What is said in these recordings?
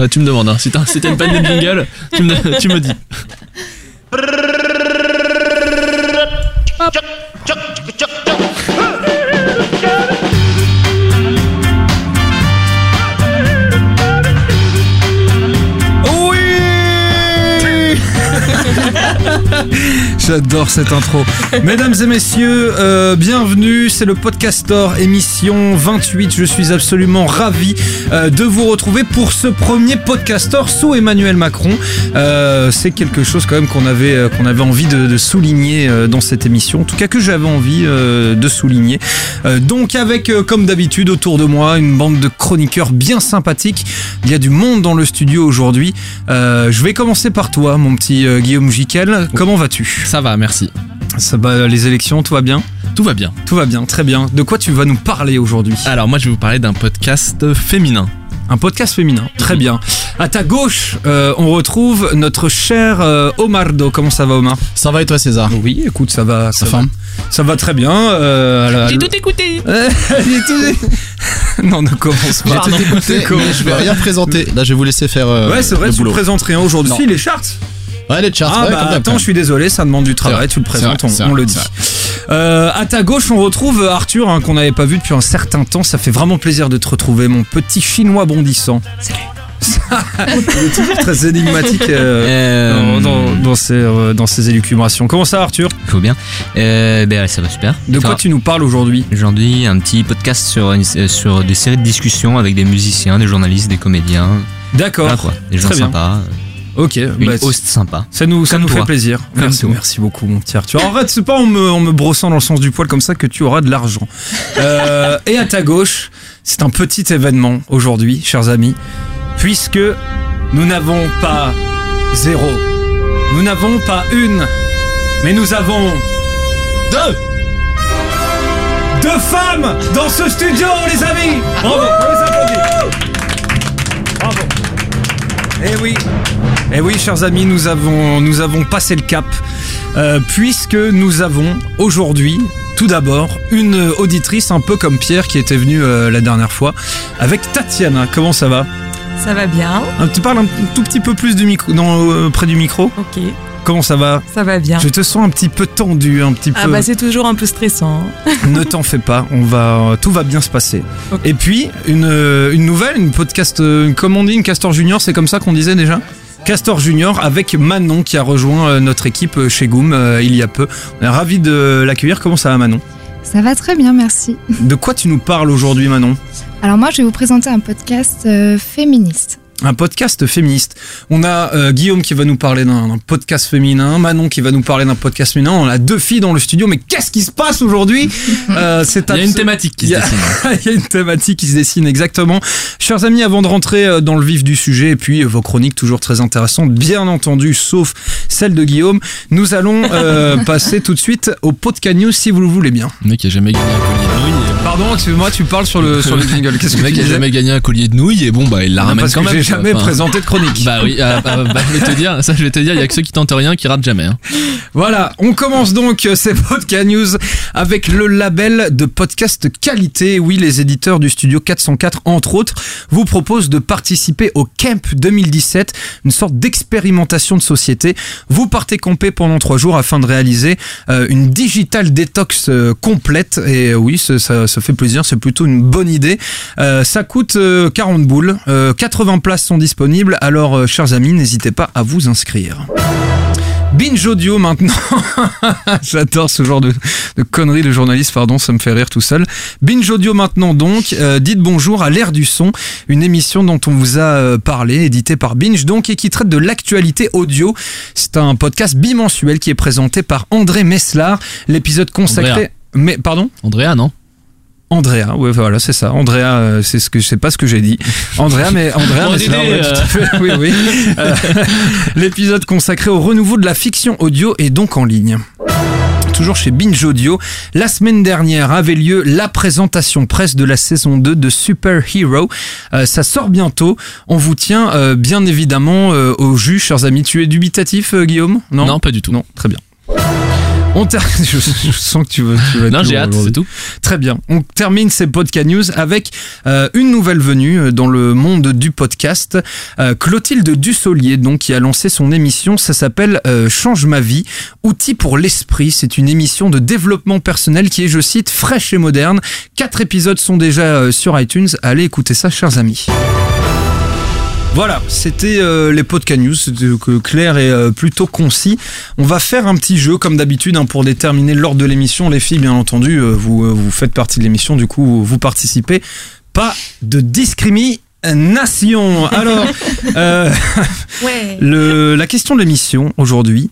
Bah, tu me demandes, hein. si t'as une panne de jingle, tu me, dis. Oui J'adore cette intro. Mesdames et messieurs, euh, bienvenue. C'est le Podcastor émission 28. Je suis absolument ravi de vous retrouver pour ce premier Podcastor sous Emmanuel Macron. Euh, c'est quelque chose quand même qu'on avait, euh, qu'on avait envie de, de souligner euh, dans cette émission. En tout cas que j'avais envie euh, de souligner. Euh, donc avec, euh, comme d'habitude, autour de moi, une bande de chroniqueurs bien sympathiques. Il y a du monde dans le studio aujourd'hui. Euh, je vais commencer par toi, mon petit euh, Guillaume Jiquel. Comment vas-tu? Ça va, merci. Ça va, les élections, tout va bien Tout va bien. Tout va bien, très bien. De quoi tu vas nous parler aujourd'hui Alors, moi, je vais vous parler d'un podcast féminin. Un podcast féminin, très bien. À ta gauche, euh, on retrouve notre cher euh, Omardo. Comment ça va, Omar? Ça va et toi César? Oui, écoute, ça va, ça Ça va, ça va très bien. euh, à la- J'ai tout écouté J'ai tout- non, ne commence pas. J'ai tout écouté, mais je vais rien présenter. Là, je vais vous laisser faire euh, Ouais, c'est vrai, le tu le boulot. présentes rien aujourd'hui. Non. Si, les charts. Ouais, les charts. Ah ouais, bah comme attends, je suis désolé, ça demande du travail, tu le présentes, vrai, on, le dit. Euh, à ta gauche, on retrouve Arthur, hein, qu'on n'avait pas vu depuis un certain temps. Ça fait vraiment plaisir de te retrouver, mon petit chinois bondissant. Salut. Il est toujours très énigmatique euh, dans, dans- dans ses, euh, dans ses élucubrations. Comment ça, Arthur? Il faut bien. Euh, ben, ça va super. De quoi Enfin, tu nous parles aujourd'hui? Aujourd'hui, un petit podcast sur, une- euh, sur des séries de discussions avec des musiciens, des journalistes, des comédiens. D'accord. Des gens Très bien. Ok. Une bah, host sympa. Ça nous, ça Comme nous fait plaisir. Comme Merci, toi. merci beaucoup, mon petit Arthur. En fait, c'est pas en me, en me brossant dans le sens du poil comme ça que tu auras de l'argent. Euh, et à ta gauche, c'est un petit événement aujourd'hui, chers amis, puisque nous n'avons pas zéro, nous n'avons pas une, mais nous avons deux. Deux femmes dans ce studio, les amis. Bravo, on les applaudit. Bravo. Eh oui, eh oui, chers amis, nous avons, nous avons passé le cap, euh, puisque nous avons aujourd'hui, tout d'abord, une auditrice un peu comme Pierre qui était venu euh, la dernière fois, avec Tatiana. Comment ça va? Ça va bien, Euh, Tu parles un tout petit peu plus du micro, euh, près du micro. ok, Comment ça va? Ça va bien. Je te sens un petit peu tendu, un petit Ah peu. bah c'est toujours un peu stressant. ne t'en fais pas, on va, tout va bien se passer. Et puis une, une nouvelle, une podcast, une- comment on dit, une Castor Junior, c'est comme ça qu'on disait déjà? Castor Junior avec Manon qui a rejoint euh, notre équipe euh, chez Goom euh, il y a peu. On est ravi de l'accueillir. Comment ça va Manon? Ça va très bien, merci. De quoi tu nous parles aujourd'hui Manon? Alors moi, je vais vous présenter un podcast euh, féministe. Un podcast féministe. On a euh, Guillaume qui va nous parler d'un podcast féminin, Manon qui va nous parler d'un podcast féminin. On a deux filles dans le studio, mais qu'est-ce qui se passe aujourd'hui? Euh, C'est Il y a une thématique qui se dessine. Il y a une thématique qui se dessine exactement. Chers amis, avant de rentrer euh, dans le vif du sujet, et puis euh, vos chroniques toujours très intéressantes, bien entendu, sauf celle de Guillaume, nous allons euh, passer tout de suite au podcast news si vous le voulez bien. Le mec qui a jamais gagné un collier. Pardon, excuse-moi, tu parles sur le, sur le jingle. Qu'est-ce Le que mec tu a disais jamais gagné un collier de nouilles et bon, bah, il la Non, ramène Parce quand que même. j'ai jamais Enfin, présenté de chronique. Bah oui, ah, bah, bah, je vais te dire, ça je vais te dire, il y a que ceux qui tentent rien qui ratent jamais. Hein. Voilà, on commence donc euh, ces podcast news avec le label de podcast qualité. Oui, les éditeurs du studio 404, entre autres, vous proposent de participer au Camp 2017, une sorte d'expérimentation de société. Vous partez camper pendant trois jours afin de réaliser euh, une digital détox euh, complète. Et oui, ça, ça, fait plaisir, c'est plutôt une bonne idée. Euh, ça coûte euh, 40 boules, euh, 80 places sont disponibles, alors euh, chers amis, n'hésitez pas à vous inscrire. Binge Audio maintenant. J'adore ce genre de, de conneries de journaliste, pardon, ça me fait rire tout seul. Binge Audio maintenant donc. Euh, dites bonjour à l'ère du son, une émission dont on vous a euh, parlé, éditée par Binge donc et qui traite de l'actualité audio. C'est un podcast bimensuel qui est présenté par André Messlar. L'épisode consacré. Mais pardon? Andrea, non? Andrea, ouais, voilà, c'est ça. Andrea, euh, c'est ce que je sais pas ce que j'ai dit. Andrea, mais Andrea, mais c'est vrai, euh. tout à fait, oui, oui. Euh, L'épisode consacré au renouveau de la fiction audio est donc en ligne. Toujours chez Binge Audio, la semaine dernière avait lieu la présentation presse de la saison 2 de Super Hero. Euh, ça sort bientôt. On vous tient euh, bien évidemment euh, au jus, chers amis. Tu es dubitatif, euh, Guillaume? Non, pas du tout. Non, très bien. On ter- je, je sens que tu veux. Tu veux Non, j'ai hâte, c'est tout. Très bien. On termine ces podcast news avec euh, une nouvelle venue euh, dans le monde du podcast. Euh, Clotilde Dussolier, donc, qui a lancé son émission. Ça s'appelle euh, Change ma vie, outil pour l'esprit. C'est une émission de développement personnel qui est, je cite, fraîche et moderne. Quatre épisodes sont déjà euh, sur iTunes. Allez écouter ça, chers amis. Voilà, c'était euh, les podcast news, c'était euh, clair et euh, plutôt concis. On va faire un petit jeu comme d'habitude hein, pour déterminer l'ordre de l'émission. Les filles, bien entendu, euh, vous, euh, vous faites partie de l'émission, du coup vous participez. Pas de discrimination. Alors, euh, Ouais. le, la question de l'émission aujourd'hui,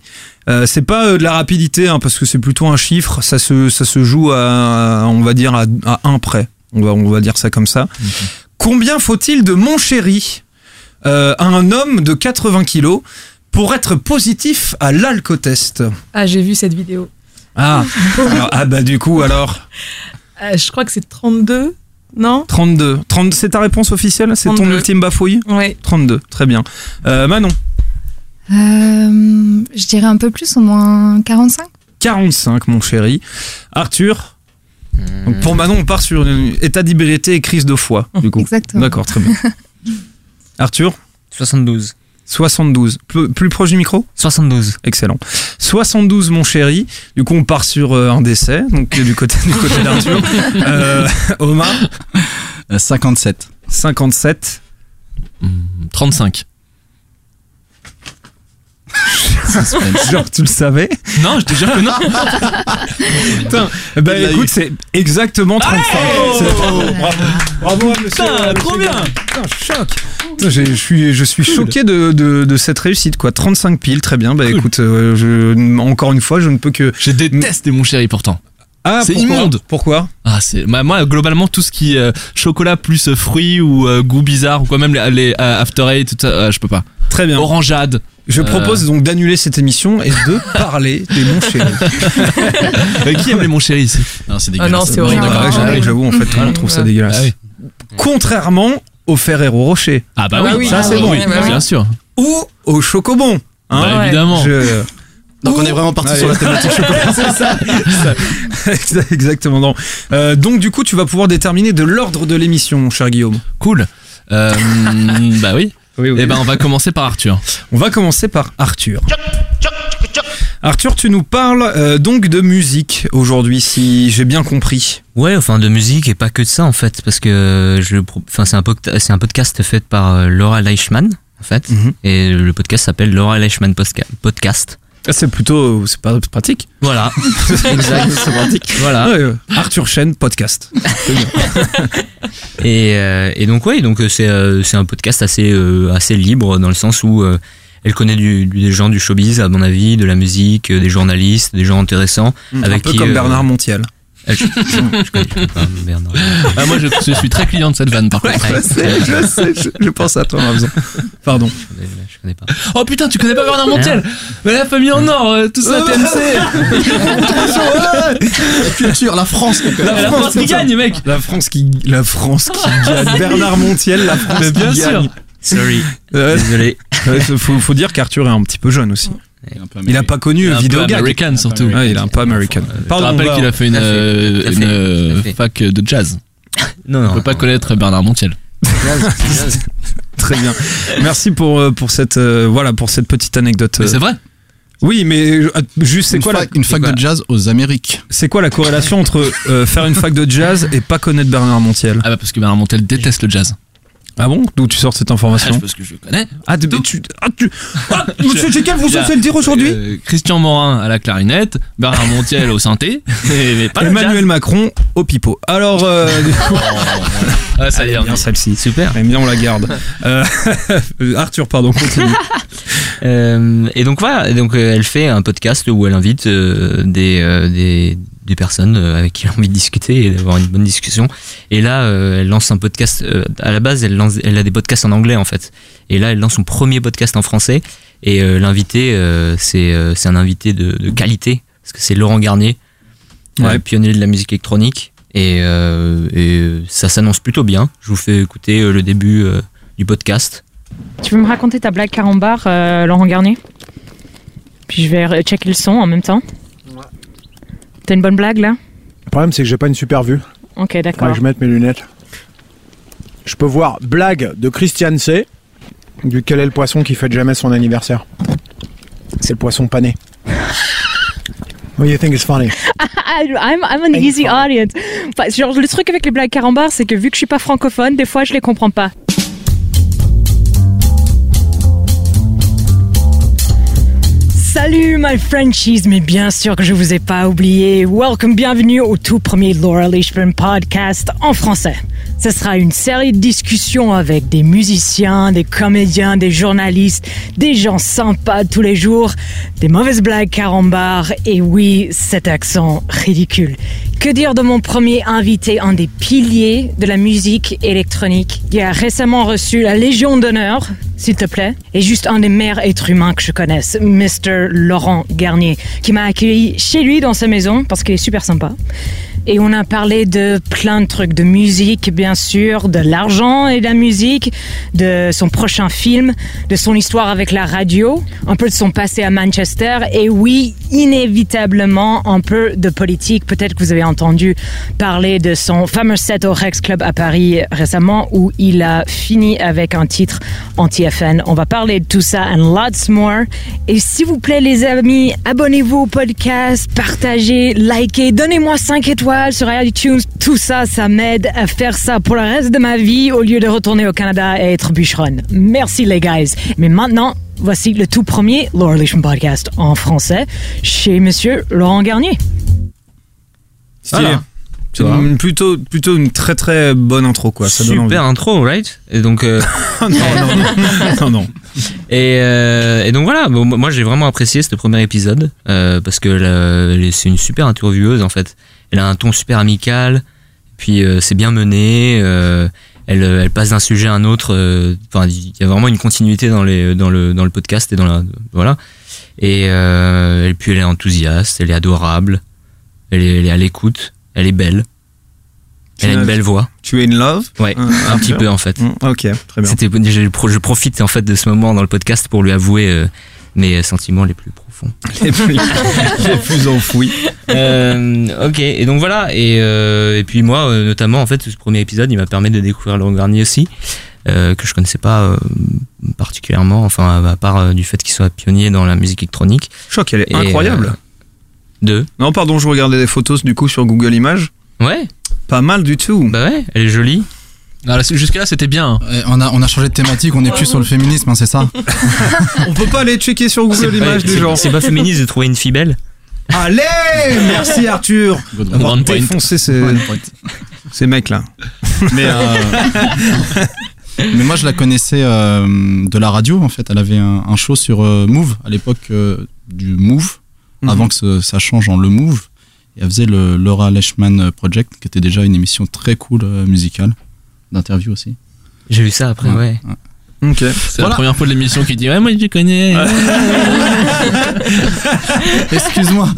euh, c'est pas euh, de la rapidité hein, parce que c'est plutôt un chiffre. Ça se, ça se joue à, on va dire à, à un près. On va, on va dire ça comme ça. Combien faut-il de mon chéri? Euh, à un homme de 80 kilos pour être positif à l'alcotest Ah, j'ai vu cette vidéo. ah, alors, ah bah du coup alors Euh, je crois que c'est 32, non 32. 30, c'est ta réponse officielle? C'est ton 32. ultime bafouille? Ouais. 32, très bien. Euh, Manon, Euh, je dirais un peu plus, au moins 45. 45 mon chéri. Arthur? Donc, Pour Manon, on part sur une état d'hybridité et crise de foie, du coup. Exactement. D'accord, très bien. Arthur 72. 72. Plus, plus proche du micro 72. Excellent. 72, mon chéri. Du coup, on part sur euh, un décès, donc du côté, du côté d'Arthur. Euh, Omar, Euh, 57. 57. Hmm, 35. Genre, tu le savais Non, je te jure que non. Putain, l'a écoute, c'est exactement 35. C'est- Bravo, bravo à monsieur. Putain, trop bien. Putain, choc. Je suis, je suis choqué de, de, de cette réussite, quoi. 35 piles, très bien. Bah Cool. écoute, euh, je, encore une fois, je ne peux que. Je déteste mon chéri pourtant. Ah, C'est immonde. Pourquoi Ah, c'est bah, moi globalement tout ce qui est euh, chocolat plus euh, fruits ou goût bizarre ou quoi même les, les, after eight tout ça, je peux pas. Très bien. Orangeade. Je Euh. propose donc d'annuler cette émission et de parler des mon chéri. Euh, qui aime les mon chéri ici Non, c'est Ah dégueulasse. non, c'est horrible. Ouais, j'avoue, oui. j'avoue, en fait, tout le monde trouve ça dégueulasse. Ah oui. Contrairement au Ferrero Rocher Ah bah Ah oui, oui, ça ah c'est bon, bah oui. bien sûr. ou au Chocobon. Hein Bah, évidemment. Je- Donc on est vraiment parti sur la thématique chocolat. C'est ça, ça. Exactement. Non. Euh, donc du coup, tu vas pouvoir déterminer de l'ordre de l'émission, mon cher Guillaume. Cool. Euh, bah oui. Oui, Et ben on va commencer par Arthur. On va commencer par Arthur. Arthur, tu nous parles euh, donc de musique aujourd'hui, si j'ai bien compris. Ouais, enfin de musique et pas que de ça en fait, parce que je, pro- enfin c'est un, pod- c'est un podcast fait par euh, Laura Leichmann en fait, Mhm. et le podcast s'appelle Laura Leichmann Posca- Podcast. Ah, c'est plutôt, c'est pas pratique. Voilà, exact, c'est pratique. Voilà. Ouais, Arthur Chen podcast. Et, euh, et donc ouais, donc euh, c'est euh, c'est un podcast assez euh, assez libre dans le sens où elle connaît du, du- des gens du showbiz à mon avis, de la musique, des journalistes, des gens intéressants. un Avec peu qui, comme Bernard Montiel. Je, je- je connais pas Bernard. Ah, moi je, je suis très client de cette vanne par contre. je sais, je sais, je, je pense à toi en faisant. Pardon. Je connais, je connais pas. Oh putain, tu connais pas Bernard Montiel Mais la famille en or, euh, tout ça TMC. La culture, la France. La France qui gagne mec. La France qui, la France qui gagne. Bernard Montiel, la France Mais bien qui sûr. gagne. Sorry, désolé. ouais, faut, faut dire qu'Arthur est un petit peu jeune aussi. Il a pas connu Un peu vidéo gag. American surtout. American. Il est un peu américain. Je on rappelle qu'il a fait une, euh, euh, fait. fac de jazz. Non, On non. peut pas connaître Bernard Montiel. Très bien. Merci pour euh, pour cette voilà pour cette petite anecdote. Mais c'est vrai. Oui, mais juste c'est Une quoi la fac, une fac quoi de jazz aux Amériques. c'est quoi la corrélation entre euh, faire une fac de jazz et pas connaître Bernard Montiel? Ah bah parce que Bernard Montiel déteste le jazz. Ah bon D'où tu sors cette Ah, information parce que je le connais. Ah, tu, tu, ah, tu- ah, Monsieur Jekyll, vous osez le dire aujourd'hui Euh, Christian Morin à la clarinette, Bernard Montiel au synthé, mais, mais pas Emmanuel jazz. Macron au pipeau. Alors, euh, coup, Ah, ça y est, bien celle-ci. Super. Eh bien, on la garde. Euh, Arthur, pardon, continue. Euh, et donc voilà, et donc euh, elle fait un podcast où elle invite euh, des, des des personnes euh, avec qui elle a envie de discuter et d'avoir une bonne discussion. Et là, euh, elle lance un podcast. euh, à la base, elle lance, elle a des podcasts en anglais en fait. Et là, elle lance son premier podcast en français. Et euh, l'invité, euh, c'est euh, c'est un invité de, de qualité parce que c'est Laurent Garnier, Ouais. euh, pionnier de la musique électronique. Et, euh, et ça s'annonce plutôt bien. Je vous fais écouter euh, le début euh, du podcast. Tu veux me raconter ta blague carambar, euh, Laurent Garnier? Puis je vais checker le son en même temps. T'as une bonne blague là? Le problème, c'est que j'ai pas une super vue. Ok, Faudrait d'accord. que je mette mes lunettes. Je peux voir blague de Christian C. Du quel est le poisson qui fête jamais son anniversaire C'est le poisson pané. What do you think is funny? I'm, I'm an easy audience. Enfin, genre, le truc avec les blagues carambars, c'est que vu que je suis pas francophone, des fois je les comprends pas. Salut my Frenchies, mais bien sûr que je vous ai pas oublié. Welcome, bienvenue au tout premier Laura Leishman podcast en français. Ce sera une série de discussions avec des musiciens, des comédiens, des journalistes, des gens sympas tous les jours, des mauvaises blagues carambars et oui, cet accent ridicule. Que dire de mon premier invité, un des piliers de la musique électronique, qui a récemment reçu la Légion d'honneur, s'il te plaît, et juste un des meilleurs êtres humains que je connaisse, Mr. Laurent Garnier, qui m'a accueilli chez lui dans sa maison, parce qu'il est super sympa. Et on a parlé de plein de trucs, de musique bien sûr, de l'argent et de la musique, de son prochain film, de son histoire avec la radio, un peu de son passé à Manchester et oui, inévitablement un peu de politique. Peut-être que vous avez entendu parler de son fameux set au Rex Club à Paris récemment où il a fini avec un titre anti-FN. On va parler de tout ça and lots more. Et s'il vous plaît les amis, abonnez-vous au podcast, partagez, likez, donnez-moi 5 étoiles sur iTunes. Tout ça, ça m'aide à faire ça pour le reste de ma vie au lieu de retourner au Canada et être bûcheronne. Merci les guys. Mais maintenant, voici le tout premier Laura Leishman podcast en français chez monsieur Laurent Garnier. Voilà. Une- plutôt, plutôt une très très bonne intro quoi. Ça donne. Super intro, right? Et donc, euh, non, non, non, non, non. et, euh, et donc voilà, bon, moi j'ai vraiment apprécié ce premier épisode euh, parce que c'est une super intervieweuse en fait. Elle a un ton super amical, puis euh, c'est bien mené. euh, elle, elle passe d'un sujet à un autre. euh, Enfin, il y a vraiment une continuité dans les dans le dans le podcast et dans la voilà. Et, euh, et puis elle est enthousiaste, elle est adorable, elle est, elle est à l'écoute, elle est belle. Elle a une belle voix. Tu es in love? Ouais, Un- un, un petit peu. en fait. Mm, Ok, très bien. C'était, je, je profite en fait de ce moment dans le podcast pour lui avouer euh, mes sentiments les plus profonds. Les plus, les plus enfouis. Euh, ok, et donc voilà, et, euh, et puis moi euh, notamment en fait ce premier épisode il m'a permis de découvrir Laurent Garnier aussi, euh, que je connaissais pas particulièrement, enfin à part du fait qu'il soit pionnier dans la musique électronique. Crois qu'elle est Et, incroyable. Deux. Non, pardon, je regardais des photos du coup sur Google Images. Ouais, Pas mal du tout. bah ouais, elle est jolie. Là, Jusque-là, c'était bien. hein. On a, on a changé de thématique, on n'est plus sur le féminisme, hein, c'est ça On peut pas aller checker sur Google Images c'est, des gens. c'est pas féministe de trouver une fille belle. Allez Merci Arthur point. défoncer ces, ces mecs là. mais, euh, mais moi je la connaissais euh, de la radio en fait. Elle avait un, un show sur euh, Move à l'époque euh, du Move, Mhm. avant que ce- ça change en le Move. Et elle faisait le Laura Leishman Project, qui était déjà une émission très cool euh, musicale, d'interview aussi. J'ai vu ça après, ouais. Ok. C'est Voilà. la première fois de l'émission qui dit Ouais, moi je connais. Excuse-moi,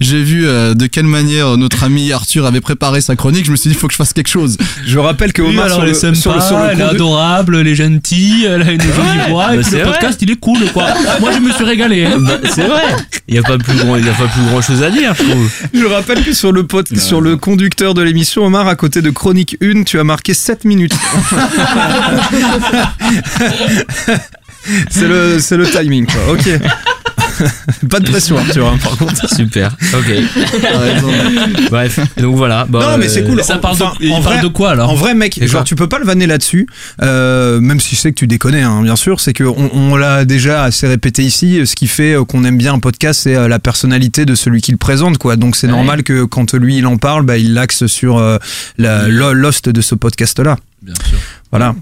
j'ai vu euh, de quelle manière notre ami Arthur avait préparé sa chronique. Je me suis dit, il faut que je fasse quelque chose. Je rappelle que Oui, Omar alors sur elle le, sympa, sur le, sur le elle est adorable, elle est gentille, elle a une jolie voix, et bah puis c'est le vrai. podcast il est cool quoi. Moi je me suis régalé. hein. Bah, c'est vrai. Il y a pas plus grand, il y a pas plus grand chose à dire, je trouve. Je rappelle que sur le, pod- sur le conducteur de l'émission, Omar, à côté de Chronique 1, tu as marqué 7 minutes. c'est le, c'est le timing, quoi. Ok. Pas de pression, Arthur, hein, par contre. Super. Ok. Bref. Donc voilà. Non, mais c'est euh, cool. Ça parle, de, il en parle vrai- de quoi alors En vrai, mec, genre tu peux pas le vanner là-dessus, euh, même si je sais que tu déconnes, hein, bien sûr. C'est que on, on l'a déjà assez répété ici. Ce qui fait euh, qu'on aime bien un podcast, c'est euh, la personnalité de celui qui le présente, quoi. Donc c'est Ouais. normal que quand lui il en parle, bah, il l'axe sur euh, la lo- l'host de ce podcast-là. Bien sûr. Voilà.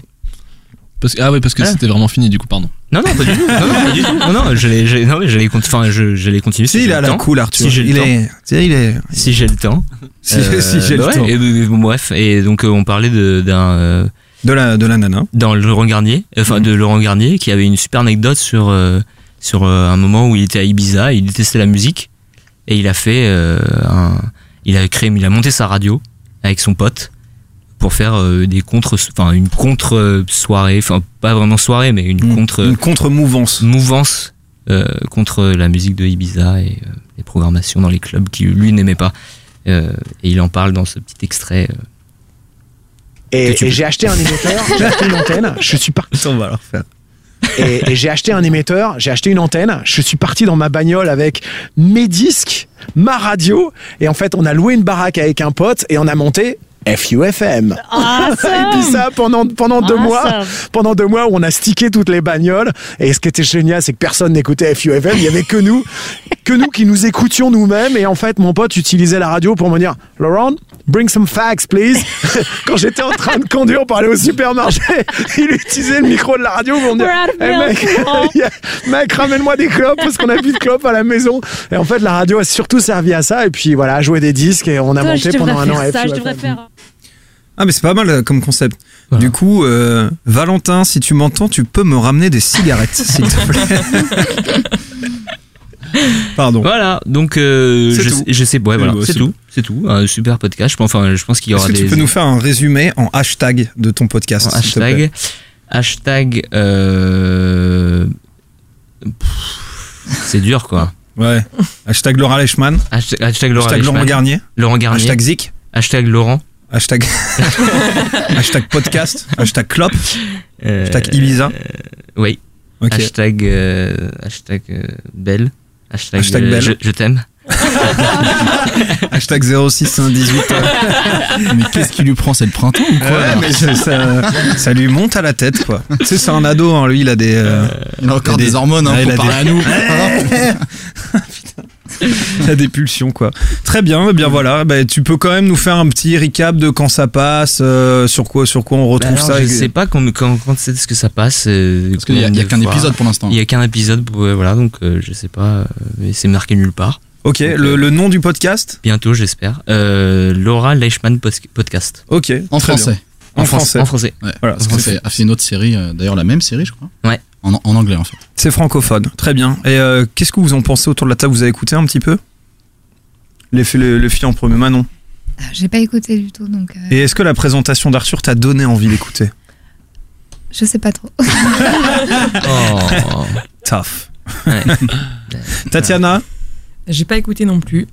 Parce que, ah oui, parce que Voilà. c'était vraiment fini du coup, pardon. Non, non, pas du tout. Non, non, pas du tout. Non, non, j'allais, j'allais, non, mais j'allais, cont- enfin, je, j'allais continuer. Si, il a la temps. cool, Arthur. Si j'ai le il temps. est, il est. Si j'ai le temps. Si, Euh, si j'ai bah le ouais, temps. et, euh, bon, bref. Et donc, euh, on parlait de, d'un, euh, De la, de la nana. dans le Laurent Garnier, enfin, de Laurent Garnier, qui avait une super anecdote sur, euh, sur euh, un moment où il était à Ibiza, il détestait la musique, et il a fait euh, un, il a créé, il a monté sa radio avec son pote pour faire euh, des contre, enfin, une contre soirée, enfin, pas vraiment soirée, mais une contre Une contre-mouvance. mouvance euh, contre la musique de Ibiza et euh, les programmations dans les clubs qui lui n'aimait pas. Euh, et il en parle dans ce petit extrait. euh. Et, et j'ai acheté un émetteur, j'ai acheté une antenne, je suis parti. On va leur faire. Et, et j'ai acheté un émetteur, j'ai acheté une antenne, je suis parti dans ma bagnole avec mes disques, ma radio, et en fait on a loué une baraque avec un pote et on a monté FUFM. Et puis ça pendant, pendant deux mois, pendant deux mois où on a stické toutes les bagnoles. Et ce qui était génial, c'est que personne n'écoutait FUFM, il y avait que nous, que nous qui nous écoutions nous-mêmes. Et en fait, mon pote utilisait la radio pour me dire, Laurent, bring some facts, please. Quand j'étais en train de conduire pour aller au supermarché, il utilisait le micro de la radio pour me dire, of Eh, mec, mec, ramène-moi des clopes parce qu'on a plus de clopes à la maison. Et en fait, la radio a surtout servi à ça. Et puis voilà, à jouer des disques et on a Toi, je monté pendant un an ça, je FUFM. devrais faire. Ah mais c'est pas mal euh, comme concept. Voilà. Du coup, euh, Valentin, si tu m'entends, tu peux me ramener des cigarettes, s'il te plaît. Pardon. Voilà, donc euh, je, sais- je sais, ouais, voilà, bah, c'est tout, c'est tout. Un super podcast. Je pense, enfin, je pense qu'il y Est-ce aura que des tu peux nous faire un résumé en hashtag de ton podcast en s'il te plaît hashtag, hashtag. Euh, c'est dur quoi. Ouais. Hashtag Laura Leichmann. Hashtag, hashtag Laurent, Hashtag Laurent Garnier. Laurent Garnier. Hashtag Zik. hashtag Laurent. Hashtag. hashtag podcast. Hashtag Clop. euh, Hashtag Ibiza. Oui. Ok. Hashtag, euh, hashtag euh, Belle. Hashtag, Hashtag euh, Belle. Je, je t'aime. Hashtag 0618. Mais qu'est-ce qui lui prend C'est le printemps ou quoi Ouais, mais ça, ça, ça lui monte à la tête, quoi. Tu sais, c'est un ado, hein, lui, il a des. euh, Il a encore Il a des, des- hormones hein, Ouais, il pour a parler des- à nous. il a des pulsions, quoi. Très bien, eh bien voilà. Bah, tu peux quand même nous faire un petit recap de quand ça passe, euh, sur quoi, sur quoi on retrouve Bah alors, ça. je et- sais pas quand, quand, quand c'est ce que ça passe. euh, Parce qu'il y a, il y a combien de qu'un épisode pour l'instant. Il y a qu'un épisode, voilà, donc euh, je sais pas, euh, mais c'est marqué nulle part. Ok, le, le nom du podcast? Bientôt, j'espère. Euh, Laura Leichmann Pos- Podcast. Ok. En bien. français. En français. En français. Ouais. Voilà, Parce qu'on fait- a fait une autre série, euh, d'ailleurs la même série, je crois. Ouais. En, en anglais en fait. C'est francophone. Très bien. Et euh, qu'est-ce que vous en pensez autour de la table? Vous avez écouté un petit peu? Les, fi- le, le film en premier Manon. Ah, J'ai pas écouté du tout, donc euh, Et est-ce que la présentation d'Arthur t'a donné envie d'écouter? Je sais pas trop. Oh. Tough. Ouais. Tatiana? J'ai pas écouté non plus.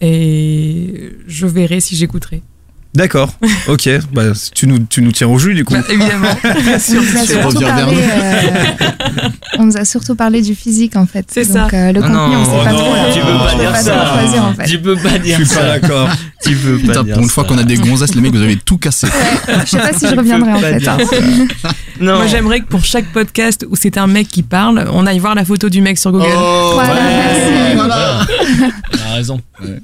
Et je verrai si j'écouterai. D'accord. Ok. Bah, tu, nous, tu nous tiens au jus du coup. Bah, évidemment. On nous, parlé, euh, on nous a surtout parlé du physique en fait. C'est Donc, ça. euh, le Ah contenu, non, on sait oh pas non, trop. tu euh, peux pas je dire ça. trop choisir en fait. Tu peux pas dire Je suis pas ça. d'accord. Tu peux pas Putain, dire pour une fois ça. qu'on a des gonzesses, les mecs, vous avez tout cassé. Je sais pas si je reviendrai en fait. hein. Non. Moi, j'aimerais que pour chaque podcast où c'est un mec qui parle, on aille voir la photo du mec sur Google. Oh, Voilà, merci. voilà. Elle a raison. Ouais.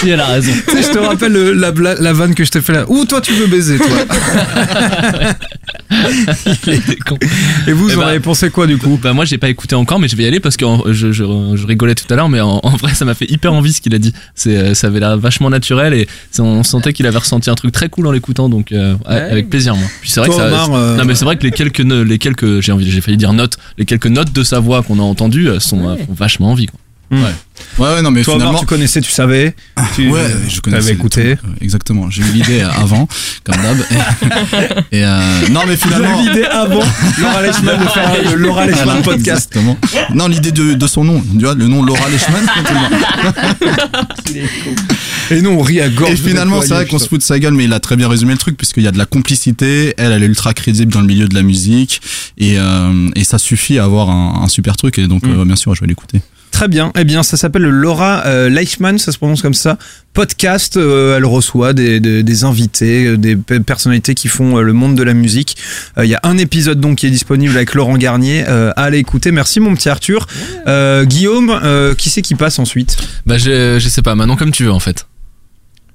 Si, elle a raison. Tu sais, je te rappelle le- la, vanne que je t'ai fait là. Où toi tu veux baiser toi Et vous, Eh en bah- avez pensé quoi du coup Bah moi j'ai pas écouté encore mais je vais y aller parce que en- je, je, je rigolais tout à l'heure mais en, en vrai ça m'a fait hyper envie ce qu'il a dit. C'est euh, ça avait l'air vachement naturel et on sentait qu'il avait ressenti un truc très cool en l'écoutant donc euh, ouais, avec plaisir moi. Puis c'est vrai Toi, que ça Omar, euh, Non mais c'est vrai que les quelques les quelques j'ai envie j'ai failli dire notes les quelques notes de sa voix qu'on a entendues sont euh, font vachement envie quoi. Ouais, ouais, non, mais Toi, finalement. tu connaissais, tu savais tu, Ouais, je connaissais. T'avais écouté. Euh, Exactement. J'ai eu l'idée avant, comme d'hab. Et, et, euh, non, mais finalement. l'idée avant Laura Leichmann de faire le Laura Leichmann Voilà, podcast. Exactement. Non, l'idée de, de son nom. Tu vois, le nom Laura Leichmann. Et nous on rit à gorge. Et finalement, c'est vrai qu'on se fout de sa gueule, mais il a très bien résumé le truc, puisqu'il y a de la complicité. Elle, elle est ultra crédible dans le milieu de la musique. Et, euh, et ça suffit à avoir un, un super truc. Et donc, Mm. euh, bien sûr, je vais l'écouter. Très bien. Eh bien, ça s'appelle le Laura euh, Leichmann, ça se prononce comme ça. Podcast. euh, elle reçoit des, des, invités, euh, des pe- personnalités qui font euh, le monde de la musique. Il y a un épisode donc qui est disponible avec Laurent Garnier. À aller écouter. Merci mon petit Arthur. Guillaume, qui c'est qui passe ensuite? Bah je, je sais pas maintenant comme tu veux en fait.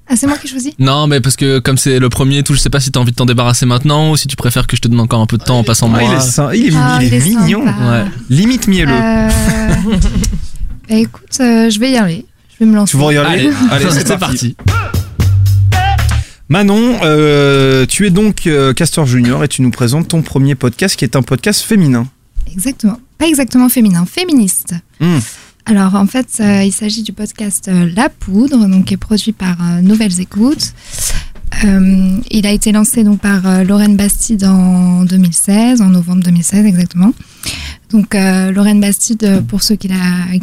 Ah, c'est moi qui choisis? Non mais parce que comme c'est le premier et tout je sais pas si t'as envie de t'en débarrasser maintenant ou si tu préfères que je te donne encore un peu de temps en passant Ah, moi. il est, sy- il est, Ah, il est il est mignon. Ouais. Limite mielleux. Euh, bah, écoute, euh, je vais y aller. Je vais me lancer. Tu veux regarder Allez, c'est c'est parti. Manon, euh, tu es donc euh, Castor Junior et tu nous présentes ton premier podcast qui est un podcast féminin. Exactement. Pas exactement féminin, féministe. Hmm. Alors en fait, euh, il s'agit du podcast euh, La Poudre, donc qui est produit par euh, Nouvelles Écoutes. Il a été lancé donc par Lorraine Bastide en 2016, en novembre 2016 exactement. Donc Lorraine Bastide, pour ceux qui la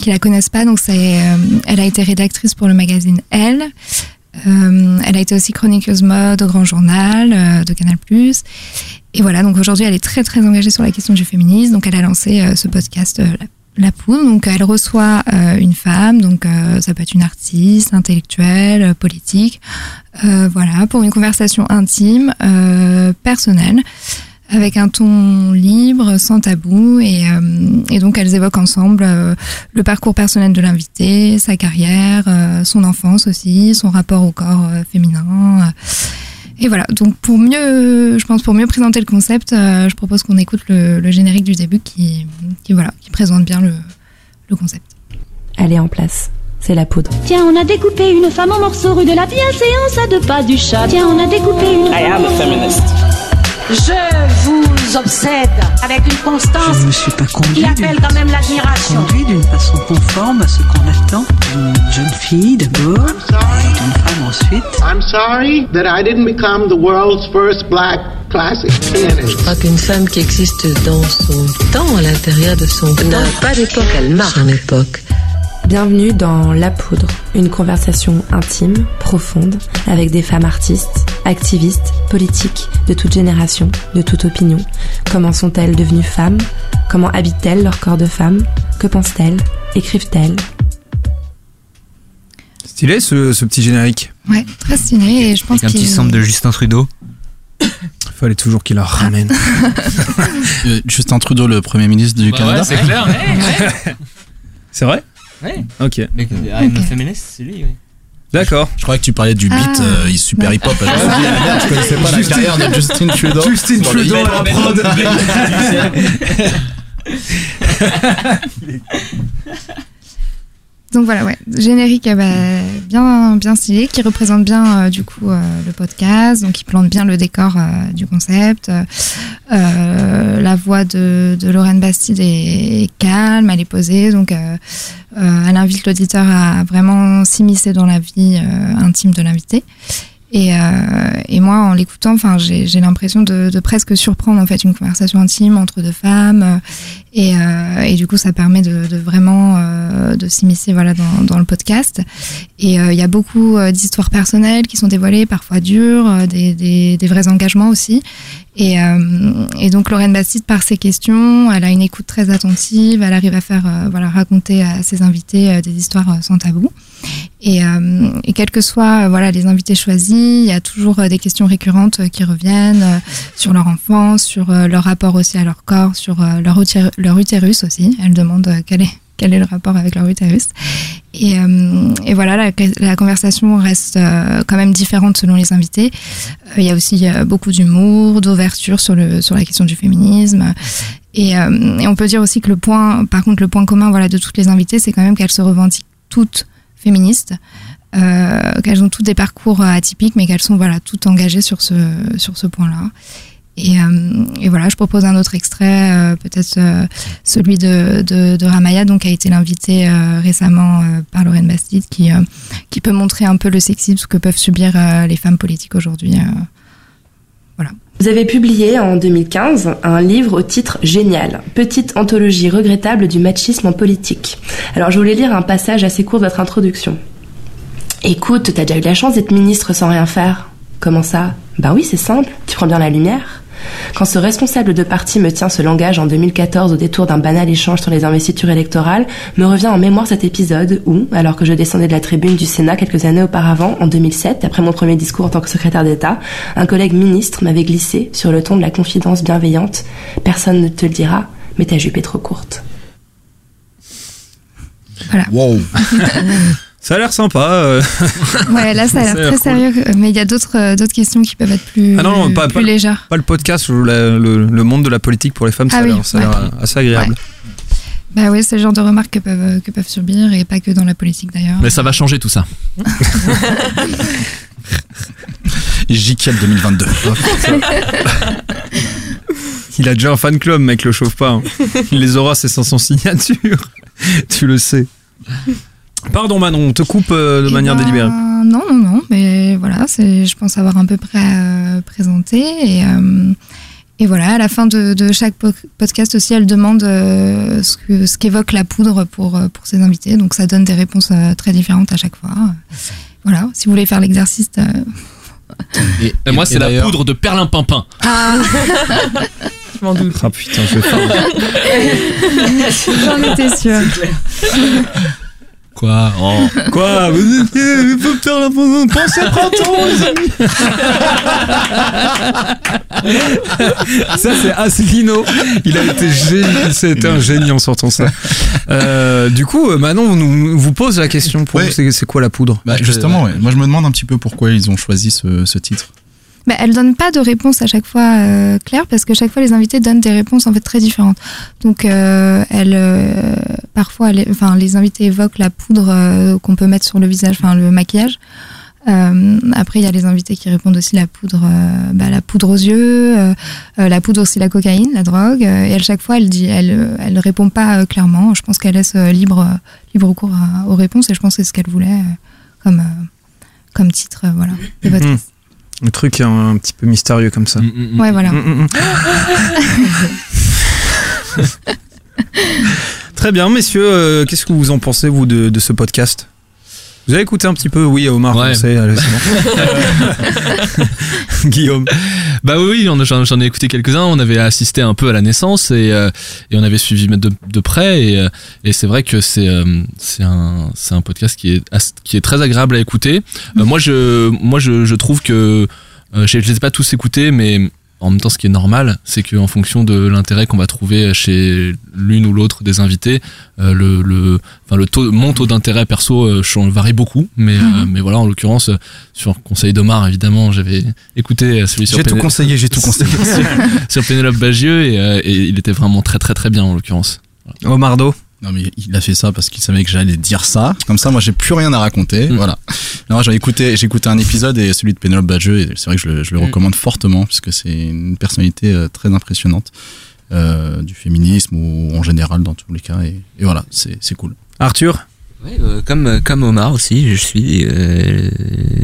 la connaissent pas, donc elle a été rédactrice pour le magazine Elle. Elle a été aussi chroniqueuse mode au Grand Journal de Canal+. Et voilà, donc aujourd'hui, elle est très très engagée sur la question du féminisme. Donc elle a lancé ce podcast la, la Poudre. Donc elle reçoit euh, une femme, donc euh, ça peut être une artiste, intellectuelle, euh, politique, euh, voilà, pour une conversation intime, euh, personnelle avec un ton libre, sans tabou, et, euh, et donc elles évoquent ensemble le parcours personnel de l'invité, sa carrière, son enfance aussi, son rapport au corps féminin. Et voilà, donc pour mieux, je pense pour mieux présenter le concept, euh, je propose qu'on écoute le, le générique du début qui, qui voilà, qui présente bien le, le concept. Elle est en place. C'est la poudre. Tiens, on a découpé une femme en morceaux rue de la bienséance à deux pas du chat. Tiens, on a découpé une. I am a feminist. Je vous obsède avec une constance Je ne me suis pas qui appelle quand même l'admiration. conduit d'une façon conforme à ce qu'on attend d'une jeune fille d'abord, et d'une femme ensuite. I'm sorry that I didn't become the world's first black classic pianist. crois qu'une femme qui existe dans son temps, à l'intérieur de son temps, n'a pas d'époque, elle marque son époque. Bienvenue dans La Poudre, une conversation intime, profonde, avec des femmes artistes, activistes, politiques, de toute génération, de toute opinion. Comment sont-elles devenues femmes? Comment habitent-elles leur corps de femme Que pensent-elles? Écrivent-elles? Stylé ce, ce petit générique. Ouais, très stylé, et je pense Avec un petit sample de Justin Trudeau. Fallait toujours qu'il la ramène. Euh, Justin Trudeau, le Premier ministre du Bah Canada. ouais, c'est clair. ouais, C'est vrai? Ouais. Ok. Mais I'm a feminist, c'est lui, oui. D'accord. Je croyais que tu parlais du beat Ah. euh, il est super hip-hop. Je me suis dit, ah, merde, je connaissais pas la Justin- carrière de Justin Trudeau. Justin Trudeau la prod. Donc voilà, ouais, générique euh, bah, bien stylé, qui représente bien euh, du coup euh, le podcast, donc qui plante bien le décor euh, du concept. La voix de, de Lorraine Bastide est, calme, elle est posée, donc elle invite l'auditeur à vraiment s'immiscer dans la vie intime de l'invité. Et, euh, et moi, en l'écoutant, enfin, j'ai l'impression de, de presque surprendre en fait une conversation intime entre deux femmes. Et, euh, et du coup, ça permet de, de vraiment euh, de s'immiscer voilà dans, dans le podcast. Et il y a beaucoup d'histoires personnelles qui sont dévoilées, parfois dures, des, des, des vrais engagements aussi. Et, euh, et donc Lorraine Bastide, par ses questions, elle a une écoute très attentive. Elle arrive à faire voilà raconter à ses invités des histoires sans tabou. Et, euh, quels que soient euh, voilà les invités choisis, il y a toujours euh, des questions récurrentes euh, qui reviennent sur leur enfance, sur leur rapport aussi à leur corps, sur leur, utér- leur utérus aussi. Elle demande euh, quel est quel est le rapport avec leur utérus. Et, voilà, la, conversation reste quand même différente selon les invités. Il y a aussi beaucoup d'humour, d'ouverture sur sur la question du féminisme. Et, on peut dire aussi que le point, par contre, le point commun voilà de toutes les invitées, c'est quand même qu'elles se revendiquent toutes féministes, euh, qu'elles ont toutes des parcours euh, atypiques, mais qu'elles sont voilà toutes engagées sur ce sur ce point-là. Et, euh, voilà, je propose un autre extrait, peut-être celui de, de, Ramaya, donc qui a été l'invité récemment par Lorraine Bastide, qui qui peut montrer un peu le sexisme que peuvent subir les femmes politiques aujourd'hui. Vous avez publié en 2015 un livre au titre Génial, petite anthologie regrettable du machisme en politique. Alors je voulais lire un passage assez court de votre introduction. Écoute, t'as déjà eu la chance d'être ministre sans rien faire. Comment ça? Ben oui, c'est simple, tu prends bien la lumière. Quand ce responsable de parti me tient ce langage en 2014 au détour d'un banal échange sur les investitures électorales, me revient en mémoire cet épisode où, alors que je descendais de la tribune du Sénat quelques années auparavant, en 2007, après mon premier discours en tant que secrétaire d'État, un collègue ministre m'avait glissé, sur le ton de la confidence bienveillante, Personne ne te le dira, mais ta jupe est trop courte. Voilà. Wow. Ça a l'air sympa. euh. Ouais, là ça a l'air très cool. sérieux, mais il y a d'autres euh, d'autres questions qui peuvent être plus Ah non, non, pas, plus pas, légères. pas le podcast, ou le, le monde de la politique pour les femmes, ça Ah a oui, l'air ça a l'air, ouais. euh, assez agréable. Bah oui, c'est le genre de remarques que peuvent que peuvent subir et pas que dans la politique d'ailleurs. Mais ça va changer tout ça. JKL 2022. Il a déjà un fan club, mec, le chauffe pas. hein. Il les aura, c'est 500 signatures. tu le sais. Pardon Manon, on te coupe euh, de Eh manière ben, délibérée. Non, non, non, mais voilà, je pense avoir à peu près euh, présenté. Et, euh, Et voilà, à la fin de, de chaque po- podcast aussi, elle demande euh, ce que- ce qu'évoque la poudre pour, pour ses invités. Donc ça donne des réponses euh, très différentes à chaque fois. Voilà, si vous voulez faire l'exercice. euh, Et, et moi, c'est la poudre de perlimpinpin. Ah, Je m'en doute. Ah putain, je vais faire. j'en étais sûre. Quoi oh. Quoi Il faut faire la Pensez printemps, les amis Ça, c'est Asselineau. Il a été génie. C'était un génie en sortant ça. Euh, du coup, euh, Manon nous, vous pose la question pour Ouais. vous, c'est c'est quoi la poudre Bah, justement, ouais. moi je me demande un petit peu pourquoi ils ont choisi ce, ce titre. Bah, elle donne pas de réponse à chaque fois euh, claire parce que chaque fois les invités donnent des réponses en fait très différentes. Donc euh, elle, euh, parfois, elle- enfin les invités évoquent la poudre qu'on peut mettre sur le visage, enfin le maquillage. Après il y a les invités qui répondent aussi la poudre, bah, la poudre aux yeux, la poudre aussi la cocaïne, la drogue. et à chaque fois elle dit, elle, elle répond pas clairement. Je pense qu'elle laisse libre, libre cours à- aux réponses et je pense que c'est ce qu'elle voulait comme comme titre, voilà. podcasts. Un truc un, un petit peu mystérieux comme ça. Mm, mm, mm. Ouais voilà. Très bien, messieurs, euh, qu'est-ce que vous en pensez, vous, de, de ce podcast? Vous avez écouté un petit peu Oui, Omar, Ouais. on sait, allez, bon. Guillaume. Bah oui, j'en ai écouté quelques-uns. On avait assisté un peu à la naissance et, euh, et on avait suivi de, de près. Et, euh, et c'est vrai que c'est euh, un, podcast qui est, as- qui est très agréable à écouter. Euh, moi, je, moi je, je trouve que je ne les ai pas tous écoutés, mais en même temps, ce qui est normal, c'est qu'en fonction de l'intérêt qu'on va trouver chez l'une ou l'autre des invités, euh, le, le, enfin, le taux, mon taux d'intérêt perso euh, varie beaucoup. Mais, euh, mais voilà, en l'occurrence, euh, sur conseil d'Omar, évidemment, j'avais écouté celui sur J'ai tout conseillé, j'ai tout conseillé. sur Pénélope Bagieux et, euh, et il était vraiment très très très bien en l'occurrence. Omardo. Non mais il a fait ça parce qu'il savait que j'allais dire ça. Comme ça, moi j'ai plus rien à raconter. Mm. Voilà. Non, j'ai écouté, j'ai écouté un épisode et celui de Pénélope Bagieux et c'est vrai que je le, je le Mm. recommande fortement puisque c'est une personnalité euh, très impressionnante euh, du féminisme ou en général dans tous les cas et, et voilà, c'est c'est cool. Arthur? Ouais, euh, comme, comme Omar aussi, je suis. euh,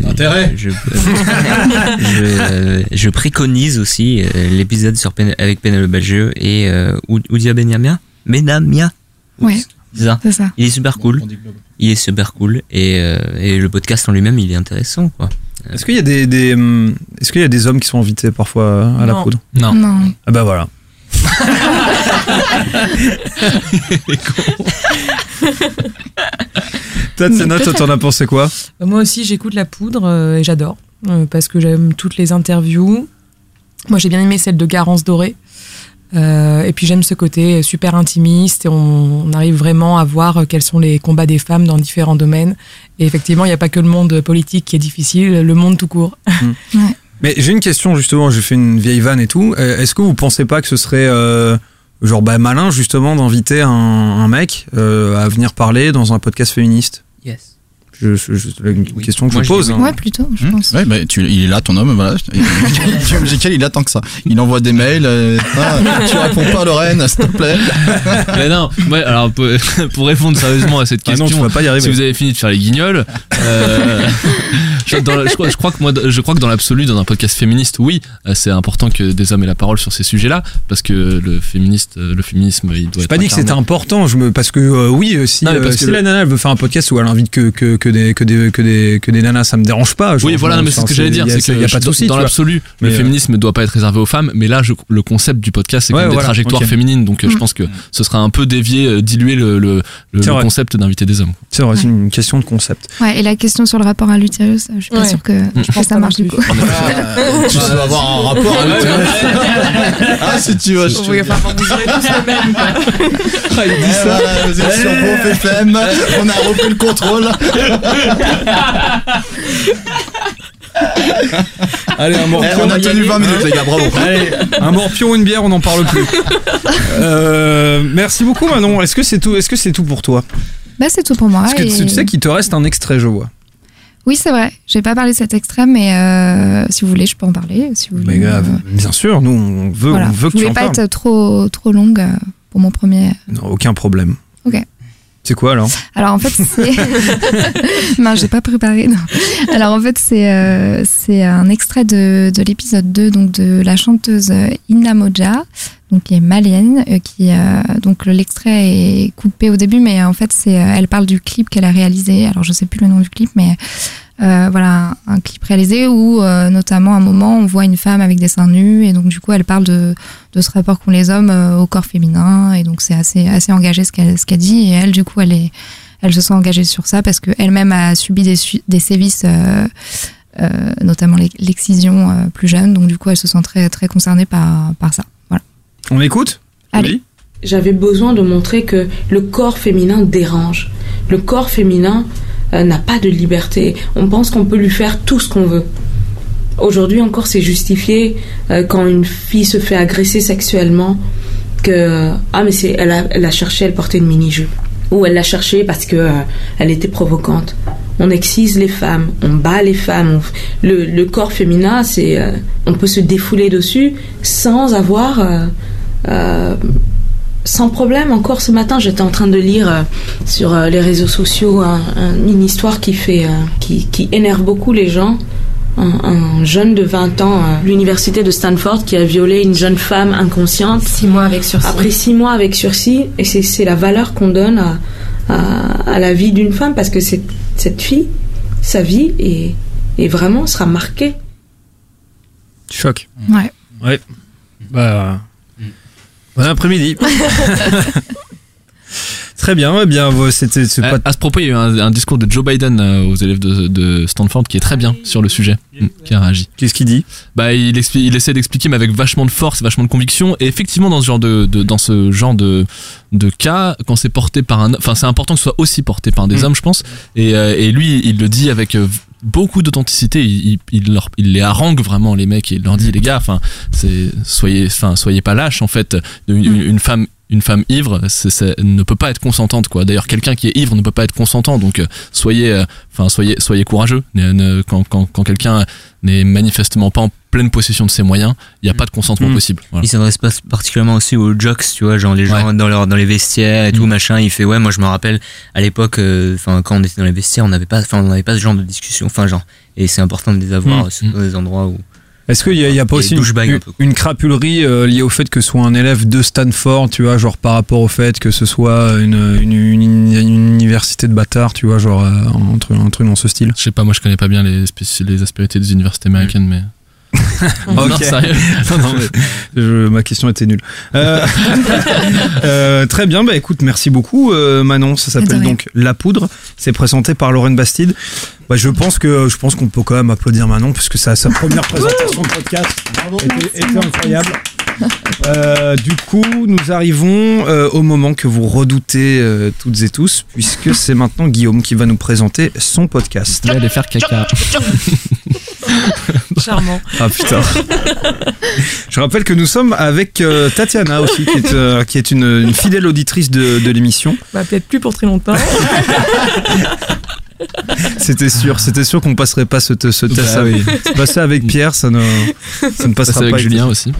Intérêt. je, je, euh, je préconise aussi euh, l'épisode sur Pen- avec Penelope Bagieux et euh, Oud- Oudia Benyamia. Benamia. Ouais. C'est ça. Il est super cool. Il est super cool et, euh, et le podcast en lui-même, il est intéressant. Quoi. Est-ce qu'il y a des, des, hum, est-ce qu'il y a des hommes qui sont invités parfois à la poudre Non. Non. Ah bah voilà. Tatsena, toi t'en as pensé quoi Bah, Moi aussi, j'écoute la poudre euh, et j'adore euh, parce que j'aime toutes les interviews. Moi, j'ai bien aimé celle de Garance Doré. Euh, et puis j'aime ce côté super intimiste et on, on arrive vraiment à voir quels sont les combats des femmes dans différents domaines. Et effectivement, il n'y a pas que le monde politique qui est difficile, le monde tout court. Mais j'ai une question justement, j'ai fait une vieille vanne et tout. Euh, Est-ce que vous pensez pas que ce serait euh, genre bah, malin justement d'inviter un, un mec euh, à venir parler dans un podcast féministe? Yes. Je, je- je- C'est une Oui. question que Moi, je je pose. hein. Ouais, plutôt, je Hmm pense. Ouais, bah, tu, il est là, ton homme, voilà. J'ai il attend que ça. Il envoie des mails. euh, ah, tu réponds pas, Lorraine, s'il te plaît. Mais non, ouais, alors pour, pour répondre sérieusement à cette Ah non, question, tu vas pas y si arriver. vous avez fini de faire les guignols, euh, je, dans la- je crois, je crois que moi, je crois que dans l'absolu, dans un podcast féministe, oui, euh, c'est important que des hommes aient la parole sur ces sujets-là, parce que le féministe, euh, le féminisme, il doit être pas dit que c'était important, je me, parce que euh, oui, si, Non, parce euh, que si le- la nana elle veut faire un podcast où elle invite que, que, que, des, que, des, que, des, que des nanas, ça me dérange pas. genre, Oui, voilà, non, mais c'est ce que j'allais dire, y a- c'est que y a pas de souci. dans l'absolu, le euh, féminisme ne doit pas être réservé aux femmes, mais là, je- le concept du podcast, c'est Ouais, des voilà, trajectoires ok. féminines, donc euh, je Mm. pense que ce sera un peu dévié, euh, diluer le, le, concept d'inviter des hommes. C'est vrai, c'est une question de concept. Ouais, et la question sur le rapport à l'utérus, je suis pas Ouais. sûre que, je pense que ça marche du coup. tu dois avoir un rapport avec Ah, si tu veux. vous. Ah, il dit ça. Vous êtes sur FM. On a repris le contrôle. Allez, un Eh, morpion. on a tenu 20 minutes, les gars, bravo. Allez, un morpion, une bière, on n'en parle plus. Euh, merci beaucoup, Manon. Est-ce que c'est tout, est-ce que c'est tout pour toi? Bah, c'est tout pour moi. Parce que et- tu sais qu'il te reste un extrait, je vois. Oui, c'est vrai. J'ai pas parlé de cet extrait, mais euh, si vous voulez, je peux en parler. Si vous voulez, Mais grave, euh, bien sûr, nous on veut, voilà. on veut je que tu voulais en pas parles. être trop, trop longue pour mon premier. Non, aucun problème. Ok. C'est quoi alors Alors en fait, c'est. non, j'ai pas préparé. non. Alors en fait, c'est euh, c'est un extrait de, de l'épisode 2 donc de la chanteuse Inna Moja, donc qui est malienne, euh, qui euh, donc le- l'extrait est coupé au début, mais en fait c'est elle parle du clip qu'elle a réalisé. Alors je sais plus le nom du clip, mais euh, voilà un, un clip réalisé où euh, notamment à un moment on voit une femme avec des seins nus et donc du coup elle parle de de ce rapport qu'ont les hommes euh, au corps féminin et donc c'est assez assez engagé ce qu'elle ce qu'elle dit et elle du coup elle est elle se sent engagée sur ça parce qu'elle-même a subi des, des sévices, euh, euh, notamment l'ex- l'excision euh, plus jeune. Donc du coup, elle se sent très, très concernée par, par ça. Voilà. On écoute? Allez. J'avais besoin de montrer que le corps féminin dérange. Le corps féminin euh, n'a pas de liberté. On pense qu'on peut lui faire tout ce qu'on veut. Aujourd'hui encore, c'est justifié euh, quand une fille se fait agresser sexuellement que ah mais c'est elle a, elle a cherché, elle portait une mini jupe ou elle l'a cherché parce que euh, elle était provocante. On excise les femmes, on bat les femmes. le, le corps féminin, c'est euh, on peut se défouler dessus sans avoir sans problème. Encore ce matin, j'étais en train de lire sur les réseaux sociaux un- un- une histoire qui fait, qui, qui énerve beaucoup les gens. Un, un jeune de 20 ans, à l'université de Stanford, qui a violé une jeune femme inconsciente. Six mois avec sursis. Après six mois avec sursis, et c'est c'est la valeur qu'on donne à, à, à la vie d'une femme, parce que cette, cette fille, sa vie, est, est vraiment sera marquée. Choc. Ouais. Ouais. Bah. Bon après-midi. Très bien, eh bien, c'était c'est À, pas à ce propos, il y a eu un, un discours de Joe Biden euh, aux élèves de, de Stanford qui est très bien sur le sujet, Mm, qui a réagi. Qu'est-ce qu'il dit? Bah, il, essaie d'expliquer, mais avec vachement de force, vachement de conviction. Et effectivement, dans ce genre de, de- dans ce genre de, de cas, quand c'est porté par un, enfin, c'est important que ce soit aussi porté par des Mm. hommes, je pense. Et, euh, et lui, il le dit avec euh, beaucoup d'authenticité. Il, il, il les harangue vraiment les mecs. Et il leur dit, les gars, enfin, soyez, enfin, soyez pas lâches. En fait, une, une- une femme. Une femme ivre ne peut pas être consentante quoi. D'ailleurs quelqu'un qui est ivre ne peut pas être consentant donc euh, soyez euh, enfin soyez soyez courageux Ne- ne- quand, quand, quand quelqu'un n'est manifestement pas en pleine possession de ses moyens il n'y a pas de consentement Mm. possible Voilà. Il s'adresse pas particulièrement aussi aux jocks, tu vois, genre les gens dans, leur, dans les vestiaires et tout, machin. Il fait, ouais, moi je me rappelle à l'époque, euh, enfin quand on était dans les vestiaires, on n'avait pas, enfin on n'avait pas ce genre de discussion, enfin genre, et c'est important de les avoir Mm. surtout dans des endroits où. Est-ce qu'il n'y a, y a pas aussi une, un crapulerie euh, liée au fait que ce soit un élève de Stanford, tu vois, genre par rapport au fait que ce soit une, une, une- une université de bâtards, tu vois, genre euh, un, truc, un truc dans ce style? Je sais pas moi je connais pas bien les, les aspérités des universités américaines mais non Ok. sérieux Non, non, mais je- ma question était nulle. Euh, euh, très bien, bah écoute, merci beaucoup euh, Manon. Ça s'appelle donc La Poudre. C'est présenté par Lorraine Bastide. Bah, je pense que je pense qu'on peut quand même applaudir Manon puisque ça sa première présentation de podcast était, était incroyable. Euh, du coup, nous arrivons euh, au moment que vous redoutez euh, toutes et tous, puisque c'est maintenant Guillaume qui va nous présenter son podcast. il va aller faire caca Charmant. Ah putain. Je rappelle que nous sommes avec euh, Tatiana aussi, qui est, euh, qui est une, une fidèle auditrice de, de l'émission. Bah, peut-être plus pour très longtemps. C'était sûr, c'était sûr qu'on passerait pas ce, ce test. Bah oui. Passer avec Pierre, ça ne, ça ne passera avec pas. Julien aussi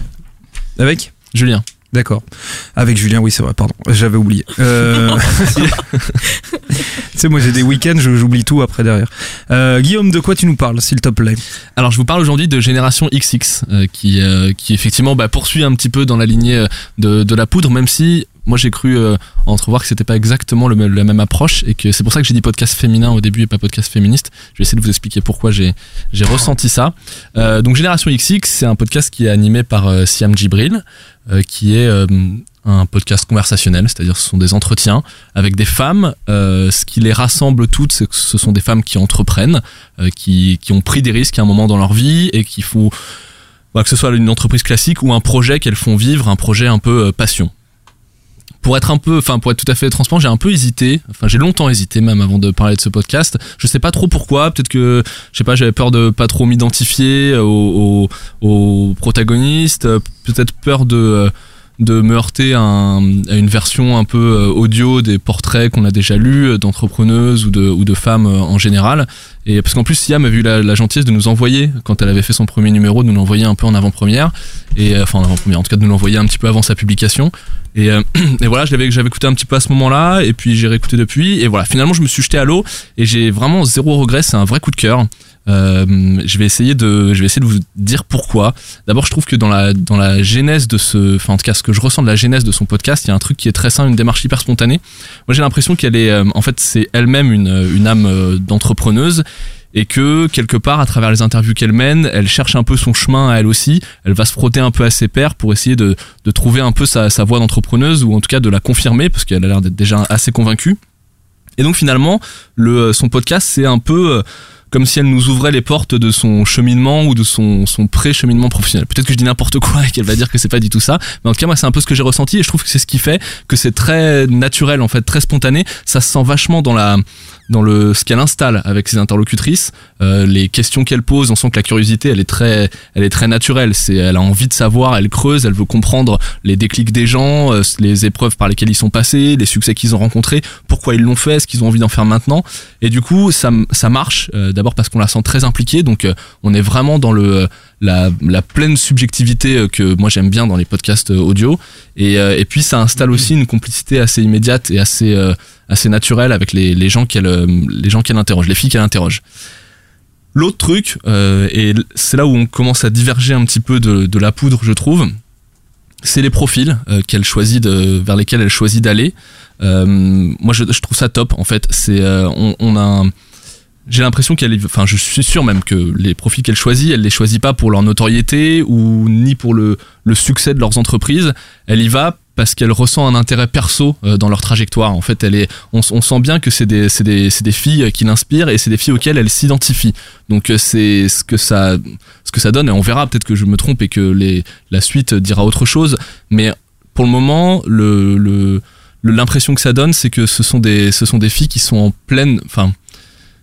Avec Julien D'accord. Avec Julien, oui, c'est vrai, pardon. J'avais oublié. Euh... tu sais, moi j'ai des week-ends, j'oublie tout après derrière. Euh, Guillaume, de quoi tu nous parles, s'il te plaît? Alors je vous parle aujourd'hui de Génération XX euh, qui, euh, qui effectivement bah, poursuit un petit peu dans la lignée de, de la poudre même si moi j'ai cru euh, entrevoir que c'était pas exactement le, même- la même approche et que c'est pour ça que j'ai dit podcast féminin au début et pas podcast féministe. Je vais essayer de vous expliquer pourquoi j'ai j'ai ressenti ça. Euh, donc Génération XX c'est un podcast qui est animé par euh, Siam Djibril euh, qui est euh, un podcast conversationnel, c'est-à-dire ce sont des entretiens avec des femmes. Euh, ce qui les rassemble toutes, c'est que ce sont des femmes qui entreprennent, euh, qui, qui ont pris des risques à un moment dans leur vie et qu'il faut bah, que ce soit une entreprise classique ou un projet qu'elles font vivre, un projet un peu euh, passion. Pour être un peu, enfin pour être tout à fait transparent, j'ai un peu hésité. Enfin j'ai longtemps hésité même avant de parler de ce podcast. Je sais pas trop pourquoi. Peut-être que je sais pas, j'avais peur de pas trop m'identifier aux, protagonistes. Peut-être peur de de me heurter à, un- à une version un peu euh, audio des portraits qu'on a déjà lus euh, d'entrepreneuses ou de, femmes euh, en général. Et parce qu'en plus, Siam a eu la, la gentillesse de nous envoyer, quand elle avait fait son premier numéro, de nous l'envoyer un peu en avant-première. et enfin en premier, en tout cas de nous l'envoyer un petit peu avant sa publication. Et, et voilà, j'avais écouté un petit peu à ce moment-là, et puis j'ai réécouté depuis, et voilà, finalement je me suis jeté à l'eau, et j'ai vraiment zéro regret, c'est un vrai coup de cœur. Euh, je vais essayer de, je vais essayer de vous dire pourquoi. D'abord, je trouve que dans la dans la genèse de ce, enfin en tout cas ce que je ressens de la genèse de son podcast, il y a un truc qui est très sain, une démarche hyper spontanée. Moi, j'ai l'impression qu'elle est, euh, en fait, c'est elle-même une une âme euh, d'entrepreneuse et que quelque part à travers les interviews qu'elle mène, elle cherche un peu son chemin à elle aussi. Elle va se frotter un peu à ses pairs pour essayer de, de trouver un peu sa, sa voie d'entrepreneuse ou en tout cas de la confirmer parce qu'elle a l'air d'être déjà assez convaincue. Et donc finalement, le, son podcast c'est un peu euh, comme si elle nous ouvrait les portes de son cheminement ou de son, pré-cheminement professionnel. Peut-être que je dis n'importe quoi et qu'elle va dire que c'est pas du tout ça, mais en tout cas moi c'est un peu ce que j'ai ressenti et je trouve que c'est ce qui fait que c'est très naturel en fait, très spontané. Ça se sent vachement dans la dans le ce qu'elle installe avec ses interlocutrices, euh, les questions qu'elle pose, on sent que la curiosité elle est très elle est très naturelle. C'est elle a envie de savoir, elle creuse, elle veut comprendre les déclics des gens, euh, les épreuves par lesquelles ils sont passés, les succès qu'ils ont rencontrés, pourquoi ils l'ont fait, ce qu'ils ont envie d'en faire maintenant. Et du coup ça ça marche. euh, D'abord parce qu'on la sent très impliquée, donc euh, on est vraiment dans le la, la pleine subjectivité euh, que moi j'aime bien dans les podcasts euh, audio. Et, euh, puis ça installe aussi une complicité assez immédiate et assez euh, assez naturelle avec les, les gens qu'elle euh, les gens qu'elle interroge, les filles qu'elle interroge. L'autre truc, euh, et c'est là où on commence à diverger un petit peu de, la poudre, je trouve, c'est les profils euh, qu'elle choisit vers lesquels elle choisit d'aller. Euh, moi, je, trouve ça top. En fait, c'est euh, on, on a un- j'ai l'impression qu'elle, est- enfin, je suis sûr même que les profils qu'elle choisit, elle les choisit pas pour leur notoriété ou ni pour le, le succès de leurs entreprises. Elle y va parce qu'elle ressent un intérêt perso euh, dans leur trajectoire. En fait, elle est, on, sent bien que c'est des, des, des filles qui l'inspirent et c'est des filles auxquelles elle s'identifie. Donc euh, c'est ce que ça, ce que ça donne et on verra peut-être que je me trompe et que les, la suite dira autre chose. Mais pour le moment, le- l'impression que ça donne, c'est que ce sont des, ce sont des filles qui sont en pleine, enfin,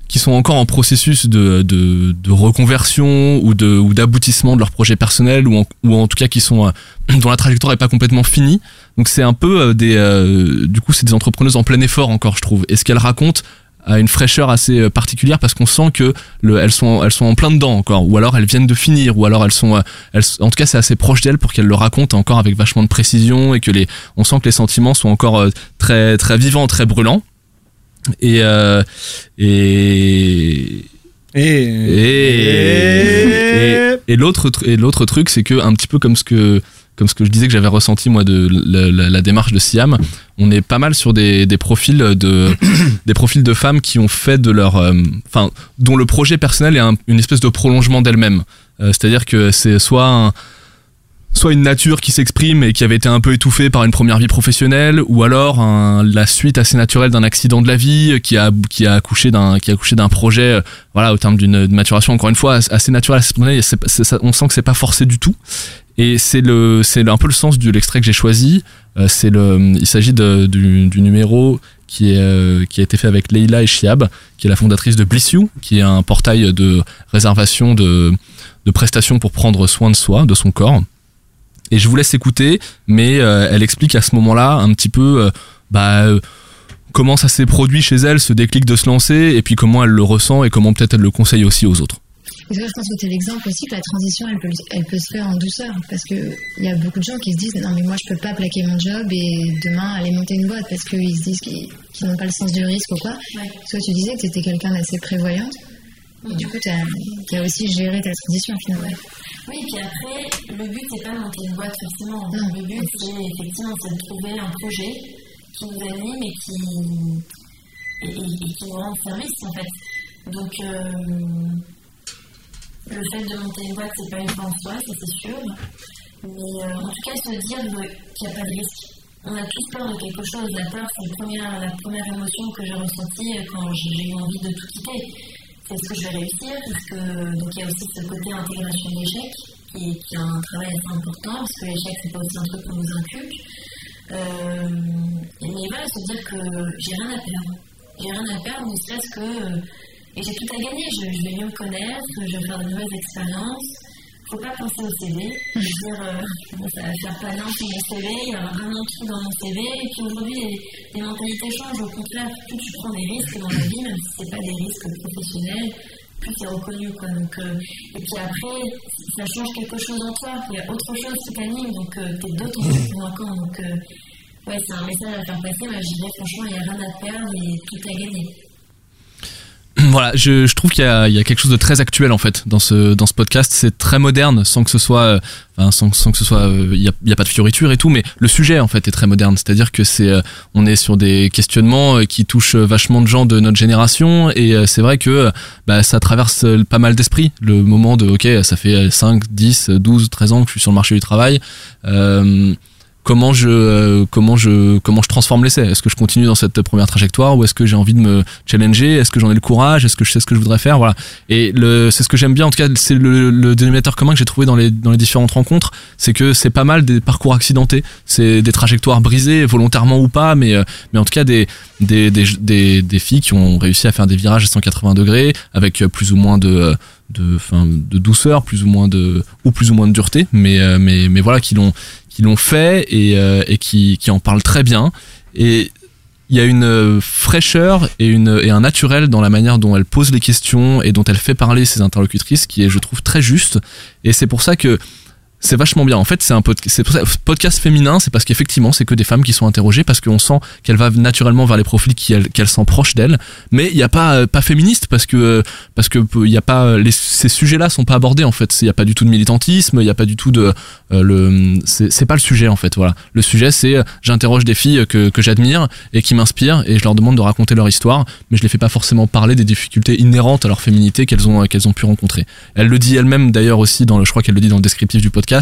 qui sont encore en processus de, de, de reconversion ou de ou d'aboutissement de leur projet personnel ou en, ou en tout cas qui sont euh, dont la trajectoire est pas complètement finie. Donc c'est un peu euh, des euh, du coup c'est des entrepreneuses en plein effort encore je trouve. Et ce qu'elles racontent a une fraîcheur assez euh, particulière parce qu'on sent que le, elles sont elles sont en plein dedans encore ou alors elles viennent de finir ou alors elles sont elles, en tout cas c'est assez proche d'elles pour qu'elles le racontent encore avec vachement de précision et que les on sent que les sentiments sont encore très très vivants très brûlants et euh, et et, et, et l'autre tr- et l'autre truc c'est que un petit peu comme ce que comme ce que je disais que j'avais ressenti moi de la, la- la démarche de Siam on est pas mal sur des, des profils de des profils de femmes qui ont fait de leur euh, enfin dont le projet personnel est un- une espèce de prolongement d'elles-mêmes. Euh, c'est-à-dire que c'est soit un, soit une nature qui s'exprime et qui avait été un peu étouffée par une première vie professionnelle, ou alors un- la suite assez naturelle d'un accident de la vie qui a qui a accouché d'un qui a accouché d'un projet, euh, voilà, au terme d'une maturation encore une fois assez naturelle, ça- on sent que c'est pas forcé du tout. Et c'est le c'est un peu le sens de l'extrait que j'ai choisi. Euh, c'est le il s'agit du, du numéro qui est euh, qui a été fait avec Leila et Chiab, qui est la fondatrice de Bliss You, qui est un portail de réservation de de prestations pour prendre soin de soi, de son corps. Et je vous laisse écouter, mais euh, elle explique à ce moment-là un petit peu euh, bah, euh, comment ça s'est produit chez elle, ce déclic de se lancer, et puis comment elle le ressent et comment peut-être elle le conseille aussi aux autres. Parce que je pense que c'est l'exemple aussi que la transition, elle peut, elle peut se faire en douceur. Parce qu'il y a beaucoup de gens qui se disent Non, mais moi, je peux pas plaquer mon job et demain aller monter une boîte parce qu'ils se disent qu'ils n'ont pas le sens du risque ou quoi. Toi, tu disais que tu étais quelqu'un d'assez prévoyante. Et du coup, tu as, aussi géré ta transition finalement. Oui, puis après, le but, c'est pas de monter une boîte forcément. Le but, c'est effectivement de trouver un projet qui nous anime et qui, et, et- et qui nous rend service, en fait. Donc, euh, le fait de monter une boîte, c'est pas une fin en soi, ça c'est sûr. Mais euh, en tout cas, se dire qu'il n'y a pas de risque. On a tous peur de quelque chose. La peur, c'est la première, la première émotion que j'ai ressentie euh, quand j'ai eu envie de tout quitter. C'est ce que je vais réussir parce que donc il y a aussi ce côté intégration de l'échec qui, est- un travail assez important parce que l'échec c'est pas aussi un truc qu'on nous inculque. Euh, mais voilà, se dire que j'ai rien à perdre. J'ai rien à perdre, ne serait-ce que. euh, et j'ai tout à gagner. Je, je vais mieux me connaître, je vais faire de nouvelles expériences. Faut pas penser au CV. Je veux dire, euh, ça va faire pas sur mon CV, il y aura un an trou dans mon CV. Et puis aujourd'hui, les, les mentalités changent. Au contraire, plus tu prends des risques dans la vie, même si c'est pas des risques professionnels, plus c'est reconnu. Quoi. Donc, euh, et puis après, ça change quelque chose en toi. Il y a autre chose qui t'anime, donc euh, t'es d'autres plus convaincant. Donc, euh, ouais, c'est un message à faire passer. Moi, je dirais franchement, il n'y a rien à perdre et tout à gagner. Voilà, je, je trouve qu'il y, a- y a quelque chose de très actuel en fait dans ce dans ce podcast. C'est très moderne, sans que ce soit, euh, enfin, sans, sans que ce soit, euh, il y a, il y a pas de fioriture et tout, mais le sujet en fait est très moderne. C'est-à-dire que c'est, euh, on est sur des questionnements euh, qui touchent vachement de gens de notre génération et euh, c'est vrai que euh, bah, ça traverse euh, pas mal d'esprit. Le moment de, ok, ça fait 5, 10, 12, 13 ans que je suis sur le marché du travail. Euh, comment je euh, comment je comment je transforme l'essai? Est-ce que je continue dans cette première trajectoire ou est-ce que j'ai envie de me challenger? Est-ce que j'en ai le courage? Est-ce que je sais ce que je voudrais faire? Voilà. Et le c'est ce que j'aime bien en tout cas c'est le, le dénominateur commun que j'ai trouvé dans les dans les différentes rencontres, c'est que c'est pas mal des parcours accidentés, c'est des trajectoires brisées volontairement ou pas mais euh, mais en tout cas des des, des des des filles qui ont réussi à faire des virages à 180 degrés avec euh, plus ou moins de euh, de fin de douceur plus ou moins de ou plus ou moins de dureté mais euh, mais mais voilà qui l'ont qui l'ont fait et, euh, qui, en parlent très bien. Et il y a une euh, fraîcheur et, et un naturel dans la manière dont elle pose les questions et dont elle fait parler ses interlocutrices qui est, je trouve, très juste. Et c'est pour ça que c'est vachement bien. En fait, c'est un pod- podcast féminin, c'est parce qu'effectivement, c'est que des femmes qui sont interrogées, parce qu'on sent qu'elle va naturellement vers les profils qui elle- qu'elle sent proches d'elle. Mais il n'y a pas euh, pas féministe parce que euh, parce que il y a pas ces sujets-là sont pas abordés en fait. Il n'y a pas du tout de militantisme, il n'y a pas du tout de euh, le c'est pas le sujet en fait. Voilà. Le sujet c'est euh, j'interroge des filles que que j'admire et qui m'inspirent et je leur demande de raconter leur histoire, mais je les fais pas forcément parler des difficultés inhérentes à leur féminité qu'elles ont qu'elles ont pu rencontrer. Elle le dit elle-même d'ailleurs aussi dans le je crois qu'elle le dit dans le descriptif du podcast.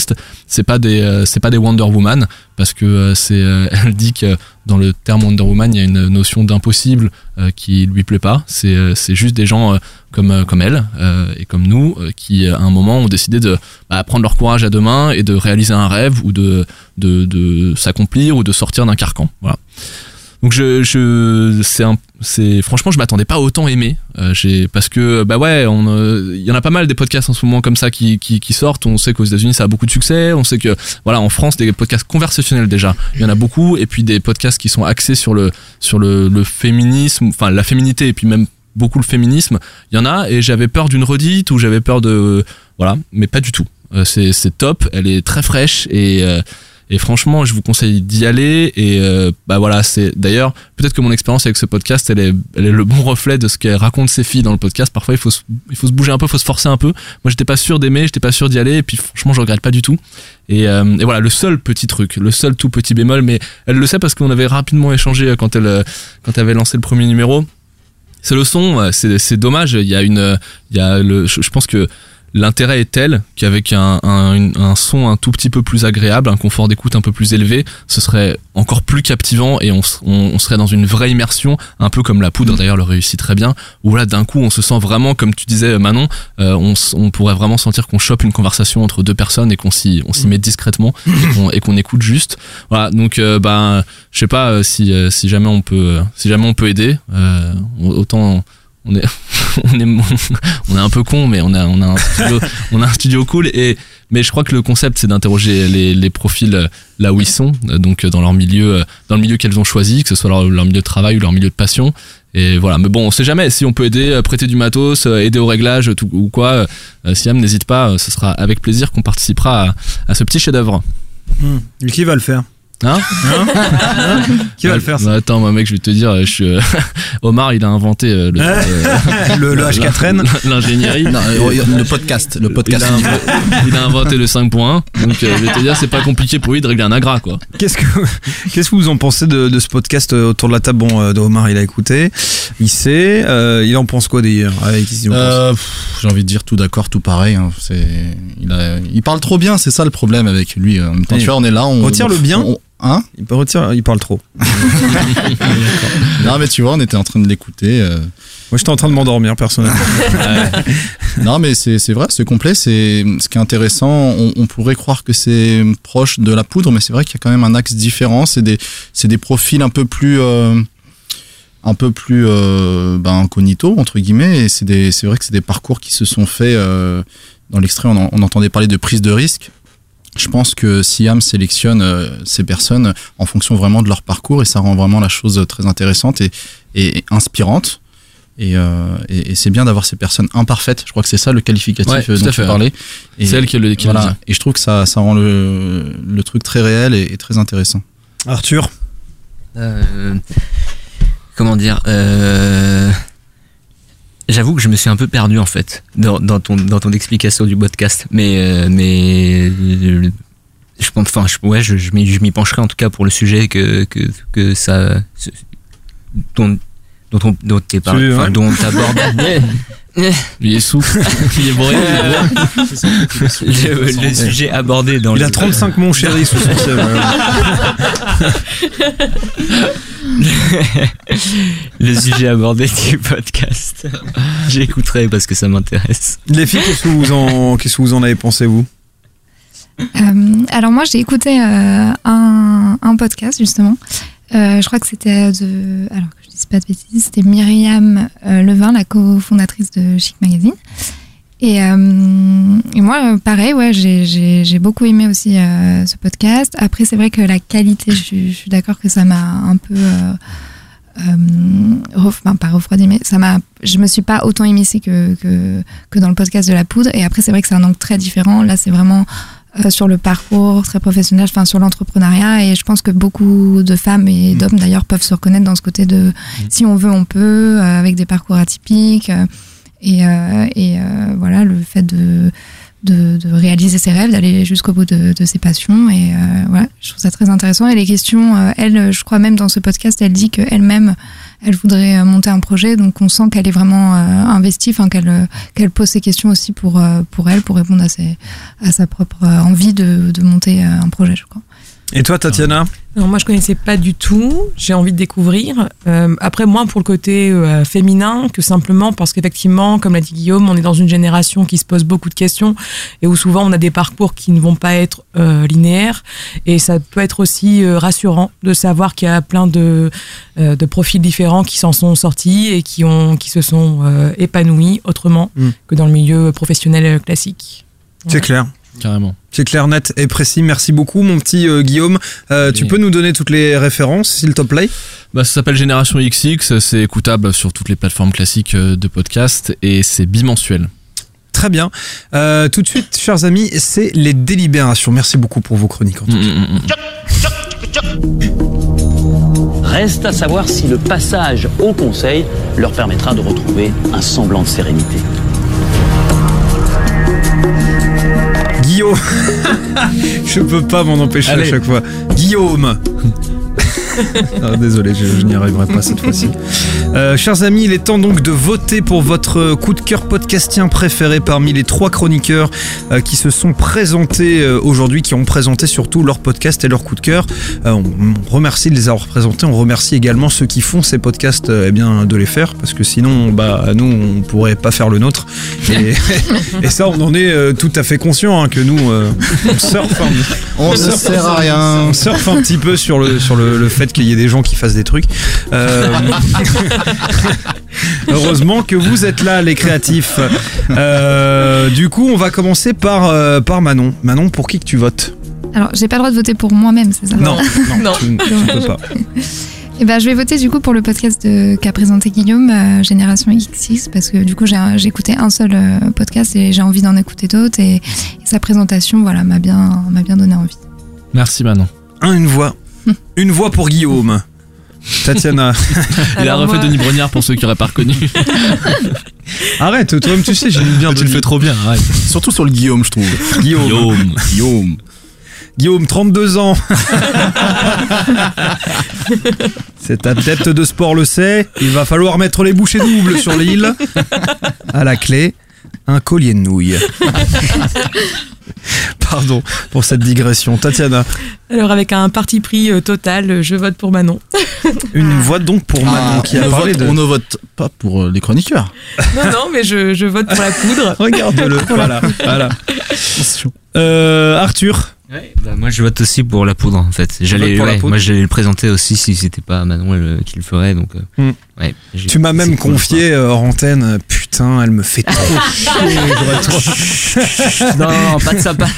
C'est pas des euh, c'est pas des Wonder Woman parce que euh, c'est euh, elle dit que dans le terme Wonder Woman il y a une notion d'impossible qui lui plaît pas. C'est c'est juste des gens comme comme elle et comme nous qui à un moment ont décidé de bah, prendre leur courage à deux mains et de réaliser un rêve ou de de, de s'accomplir ou de sortir d'un carcan. Voilà. Donc je, je c'est un c'est franchement je m'attendais pas autant aimer. Euh, j'ai parce que bah ouais on euh, il y en a pas mal des podcasts en ce moment comme ça qui qui, qui sortent. On sait qu'aux États-Unis ça a beaucoup de succès. On sait que voilà en France des podcasts conversationnels déjà il y en a beaucoup. Et puis des podcasts qui sont axés sur le sur le, le féminisme enfin la féminité et puis même beaucoup le féminisme il y en a. Et j'avais peur d'une redite ou j'avais peur de voilà. Mais pas du tout. Euh, c'est c'est top. Elle est très fraîche et euh, et franchement, je vous conseille d'y aller. Et euh, bah voilà, c'est d'ailleurs peut-être que mon expérience avec ce podcast, elle est, le bon reflet de ce qu'elle raconte ses filles dans le podcast. Parfois, il faut, se, il faut se bouger un peu, il faut se forcer un peu. Moi, j'étais pas sûr d'aimer, j'étais pas sûr d'y aller. Et puis, franchement, je regrette pas du tout. Et, euh, et voilà, le seul petit truc, le seul tout petit bémol, mais elle le sait parce qu'on avait rapidement échangé quand elle, euh, quand elle avait lancé le premier numéro. C'est le son, euh, c'est dommage. Il y a une, euh, il y a le, je pense que l'intérêt est tel qu'avec un, un, un son un tout petit peu plus agréable, un confort d'écoute un peu plus élevé, ce serait encore plus captivant et on, on, on serait dans une vraie immersion, un peu comme la poudre d'ailleurs le réussit très bien, où là d'un coup on se sent vraiment, comme tu disais Manon, euh, on, on pourrait vraiment sentir qu'on chope une conversation entre deux personnes et qu'on s'y on s'y met discrètement et qu'on- écoute juste. Voilà, donc euh, ben je sais pas euh, si euh, si jamais on peut euh, si jamais on peut aider, euh, autant on est on est on est un peu con mais on a on a un studio on a un studio cool et mais je crois que le concept c'est d'interroger les, les profils là où ils sont donc dans leur milieu dans le milieu qu'elles ont choisi que ce soit leur, leur milieu de travail ou leur milieu de passion. Et voilà. Mais bon on sait jamais. Si on peut aider prêter du matos aider au réglage ou quoi euh, Siam n'hésite pas. Ce sera avec plaisir qu'on participera à, à ce petit chef d'œuvre Hmm. Et qui va le faire? Hein Hein Qui va le faire, ça Bah, Attends, moi mec, je vais te dire, je suis, euh, Omar, il a inventé euh, le, euh, Le- le H4N. l'ingénierie. Non, euh, le podcast, le podcast. Il a, inv- il a inventé le 5.1. Donc, euh, je vais te dire, c'est pas compliqué pour lui de régler un agra, quoi. Qu'est-ce que qu'est-ce que vous en pensez de, de ce podcast euh, autour de la table? Bon, euh, de Omar, il a écouté, il sait, euh, il en pense quoi d'ailleurs? Avec qui il en pense Euh, pff, J'ai envie de dire tout d'accord, tout pareil. hein. C'est, il, a- il parle trop bien, c'est ça le problème avec lui. En même temps, tu vois, on est là, on retire le bien. on- hein Il peut retirer, il parle trop. Non, mais tu vois, on était en train de l'écouter. euh. Moi, j'étais en train de m'endormir personnellement. non, mais c'est vrai, c'est complet. C'est ce qui est intéressant. On, on pourrait croire que c'est proche de la poudre, mais c'est vrai qu'il y a quand même un axe différent. C'est des des profils un peu plus euh, un peu plus euh, ben, incognito entre guillemets. Et c'est vrai que c'est des parcours qui se sont faits. dans l'extrait, on, en- on entendait parler de prise de risque. Je pense que Siam sélectionne euh, ces personnes en fonction vraiment de leur parcours et ça rend vraiment la chose très intéressante et, et inspirante. Et, euh, et, et c'est bien d'avoir ces personnes imparfaites. Je crois que c'est ça le qualificatif Ouais, euh, dont tu fait, parlais. ouais. C'est elle qui le- qui le voilà. dit. Et je trouve que ça, ça rend le, le truc très réel et, et très intéressant. Arthur? Euh, comment dire euh, J'avoue que je me suis un peu perdu en fait dans, dans ton dans ton explication du podcast, mais euh, mais je pense, enfin, je, ouais, je, je m'y pencherai en tout cas pour le sujet que que que ça dont dont on dont t'es Tu- parlé, enfin, ouais. dont t'abordes. Il est souffle, il est bourré. le, le sujet abordé dans Il le- a 35 mon chéri sous son CV. le sujet abordé du podcast. J'écouterai parce que ça m'intéresse. Les filles, qu'est-ce que vous en, qu'est-ce que vous en avez pensé, vous? Euh, alors moi j'ai écouté euh, un, un podcast justement. Euh, je crois que c'était de alors pas de bêtises, c'était Myriam euh, Levin, la cofondatrice de Chic Magazine. Et, euh, moi, pareil, ouais, j'ai- j'ai beaucoup aimé aussi euh, ce podcast. Après, c'est vrai que la qualité, je, suis- d'accord que ça m'a un peu, euh, ref- enfin, pas refroidi, mais ça m'a, je me suis pas autant émissée que, que que dans le podcast de la poudre. Et après, c'est vrai que c'est un angle très différent. Là, c'est vraiment euh, sur le parcours très professionnel, enfin sur l'entrepreneuriat. Et je pense que beaucoup de femmes et d'hommes d'ailleurs peuvent se reconnaître dans ce côté de si on veut, on peut, euh, avec des parcours atypiques. euh, et, euh, et euh, voilà, le fait de, de, de réaliser ses rêves, d'aller jusqu'au bout de, de ses passions. Et euh, voilà, je trouve ça très intéressant. Et les questions, elle, je crois même dans ce podcast, elle dit qu'elle-même, elle voudrait euh, monter un projet. Donc on sent qu'elle est vraiment euh, investie, enfin qu'elle euh, qu'elle pose ses questions aussi pour, pour elle, pour répondre à, ses, à sa propre envie de, de monter un projet, je crois. Et toi, Tatiana Non, moi je connaissais pas du tout. J'ai envie de découvrir. Euh, après, moins pour le côté euh, féminin que simplement parce qu'effectivement, comme l'a dit Guillaume, on est dans une génération qui se pose beaucoup de questions et où souvent on a des parcours qui ne vont pas être euh, linéaires. Et ça peut être aussi rassurant de savoir qu'il y a plein de, de profils différents qui s'en sont sortis et qui, ont, qui se sont épanouis autrement Mm. que dans le milieu professionnel classique. C'est clair. Carrément. C'est clair, net et précis. Merci beaucoup, mon petit euh, Guillaume. Euh, tu peux nous donner toutes les références, s'il te plaît? Bah, ça s'appelle Génération XX, c'est écoutable sur toutes les plateformes classiques euh, de podcast et c'est bimensuel. Très bien. Euh, tout de suite, chers amis, c'est les délibérations. Merci beaucoup pour vos chroniques. En tout cas. Reste à savoir si le passage au Conseil leur permettra de retrouver un semblant de sérénité. Guillaume. je peux pas m'en empêcher Allez. à chaque fois. Guillaume. Ah, désolé, je, je n'y arriverai pas cette fois-ci. Euh, chers amis, il est temps donc de voter pour votre coup de cœur podcastien préféré parmi les trois chroniqueurs euh, qui se sont présentés euh, aujourd'hui, qui ont présenté surtout leur podcast et leur coup de cœur. On, on remercie de les avoir présentés. On remercie également ceux qui font ces podcasts eh bien, de les faire parce que sinon, bah, nous, on pourrait pas faire le nôtre. Et, et ça, on en est tout à fait conscient hein, que nous, on surfe. un- On ne surfe- sert à rien. On surfe un petit peu sur le, sur le, le fait qu'il y ait des gens qui fassent des trucs. Euh, Heureusement que vous êtes là, les créatifs. Euh, du coup, on va commencer par, euh, par Manon. Manon, pour qui que tu votes Alors, j'ai pas le droit de voter pour moi-même, c'est ça Non, non, tu, tu peux pas. Eh ben, je vais voter du coup pour le podcast de- qu'a présenté Guillaume, euh, Génération XX, parce que du coup j'ai j'ai écouté un seul euh, podcast et j'ai envie d'en écouter d'autres et, et sa présentation voilà m'a bien m'a bien donné envie. Merci Manon. Un, une voix. Une voix pour Guillaume. Tatiana. Il a Alors, refait moi- Denis Brognard pour ceux qui auraient pas reconnu. Arrête, toi-même tu sais, j'ai mis bien tu le Denis. fais trop bien, arrête. Surtout sur le Guillaume, je trouve. Guillaume. Guillaume. Guillaume. Guillaume, 32 ans. C'est ta tête de sport le sait. Il va falloir mettre les bouchées doubles sur l'île. À la clé, un collier de nouilles. Pardon pour cette digression. Tatiana, Alors avec un parti pris euh, total, je vote pour Manon. une voix donc pour Manon Ah, qui on, a ne parlé vote, de... on ne vote pas pour euh, les chroniqueurs. Non, non, mais je, je vote pour la poudre. Regarde-le. voilà, voilà. Euh, Arthur, Bah, moi, je vote aussi pour la poudre, en fait. J'allais, ouais, moi, j'allais le présenter aussi si c'était pas Manon euh, qui le ferait, donc. euh, Hmm. ouais, tu m'as même confié euh, hors antenne. euh, Putain, elle me fait trop chier. Non, non, pas de sympa.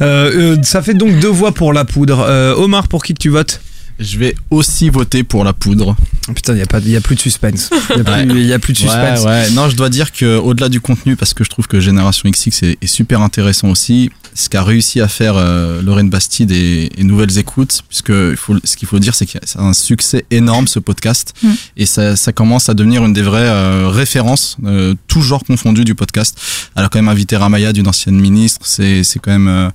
Euh, euh, ça fait donc deux voix pour la poudre. Euh, Omar, pour qui que tu votes? Je vais aussi voter pour la poudre. Putain, il y a pas, il y a plus de suspense. Il y a plus, a de suspense. Ouais, ouais. Non, je dois dire que au-delà du contenu, parce que je trouve que Génération XX est, est super intéressant aussi, ce qu'a réussi à faire euh, Lorraine Bastide et, et Nouvelles Écoutes, puisque il faut, ce qu'il faut dire, c'est qu'il y a c'est un succès énorme ce podcast, Mm. et ça, ça commence à devenir une des vraies euh, références, euh, tout genre confondu du podcast. Elle a quand même invité Ramaya d'une ancienne ministre, c'est c'est quand même euh,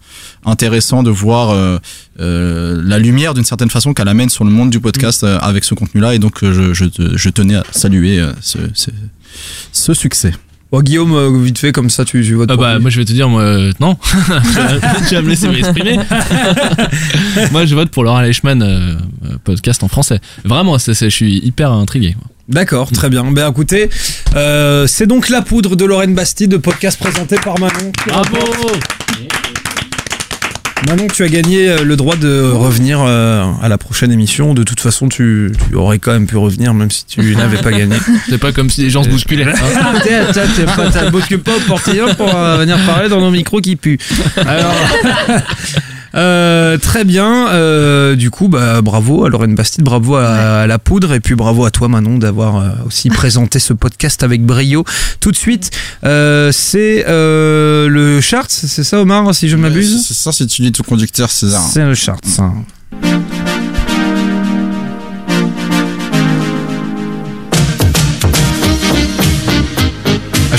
intéressant de voir euh, euh, la lumière d'une certaine façon qu'elle amène sur le monde du podcast euh, avec ce contenu-là, et donc euh, je, je, te- je tenais à saluer euh, ce, ce, ce succès. Bon, Guillaume, euh, vite fait, comme ça, tu, tu votes Ah bah lui. moi je vais te dire moi euh, non tu vas me laisser m'exprimer moi je vote pour Laura Leichmann euh, euh, podcast en français vraiment c'est- je suis hyper intrigué moi. D'accord, très bien. Ben écoutez, euh, c'est donc la poudre de Lorraine Bastide, podcast présenté par Manon. Bravo Manon, tu as gagné euh, le droit de revenir euh, à la prochaine émission. De toute façon, tu, tu aurais quand même pu revenir, même si tu n'avais pas gagné. c'est pas comme si les gens se bousculaient hein. Ah, t'as- bouscule pas au portillon pour euh, venir parler dans nos micros qui puent. Alors, euh, très bien. euh, du coup, bah, bravo à Lorraine Bastide, bravo à, à la poudre, et puis bravo à toi, Manon, d'avoir euh, aussi présenté ce podcast avec brio. Tout de suite, euh, c'est euh, le chart, c'est ça, Omar, si je m'abuse? C'est ça, si tu lis tout conducteur, César. C'est le chart. ça.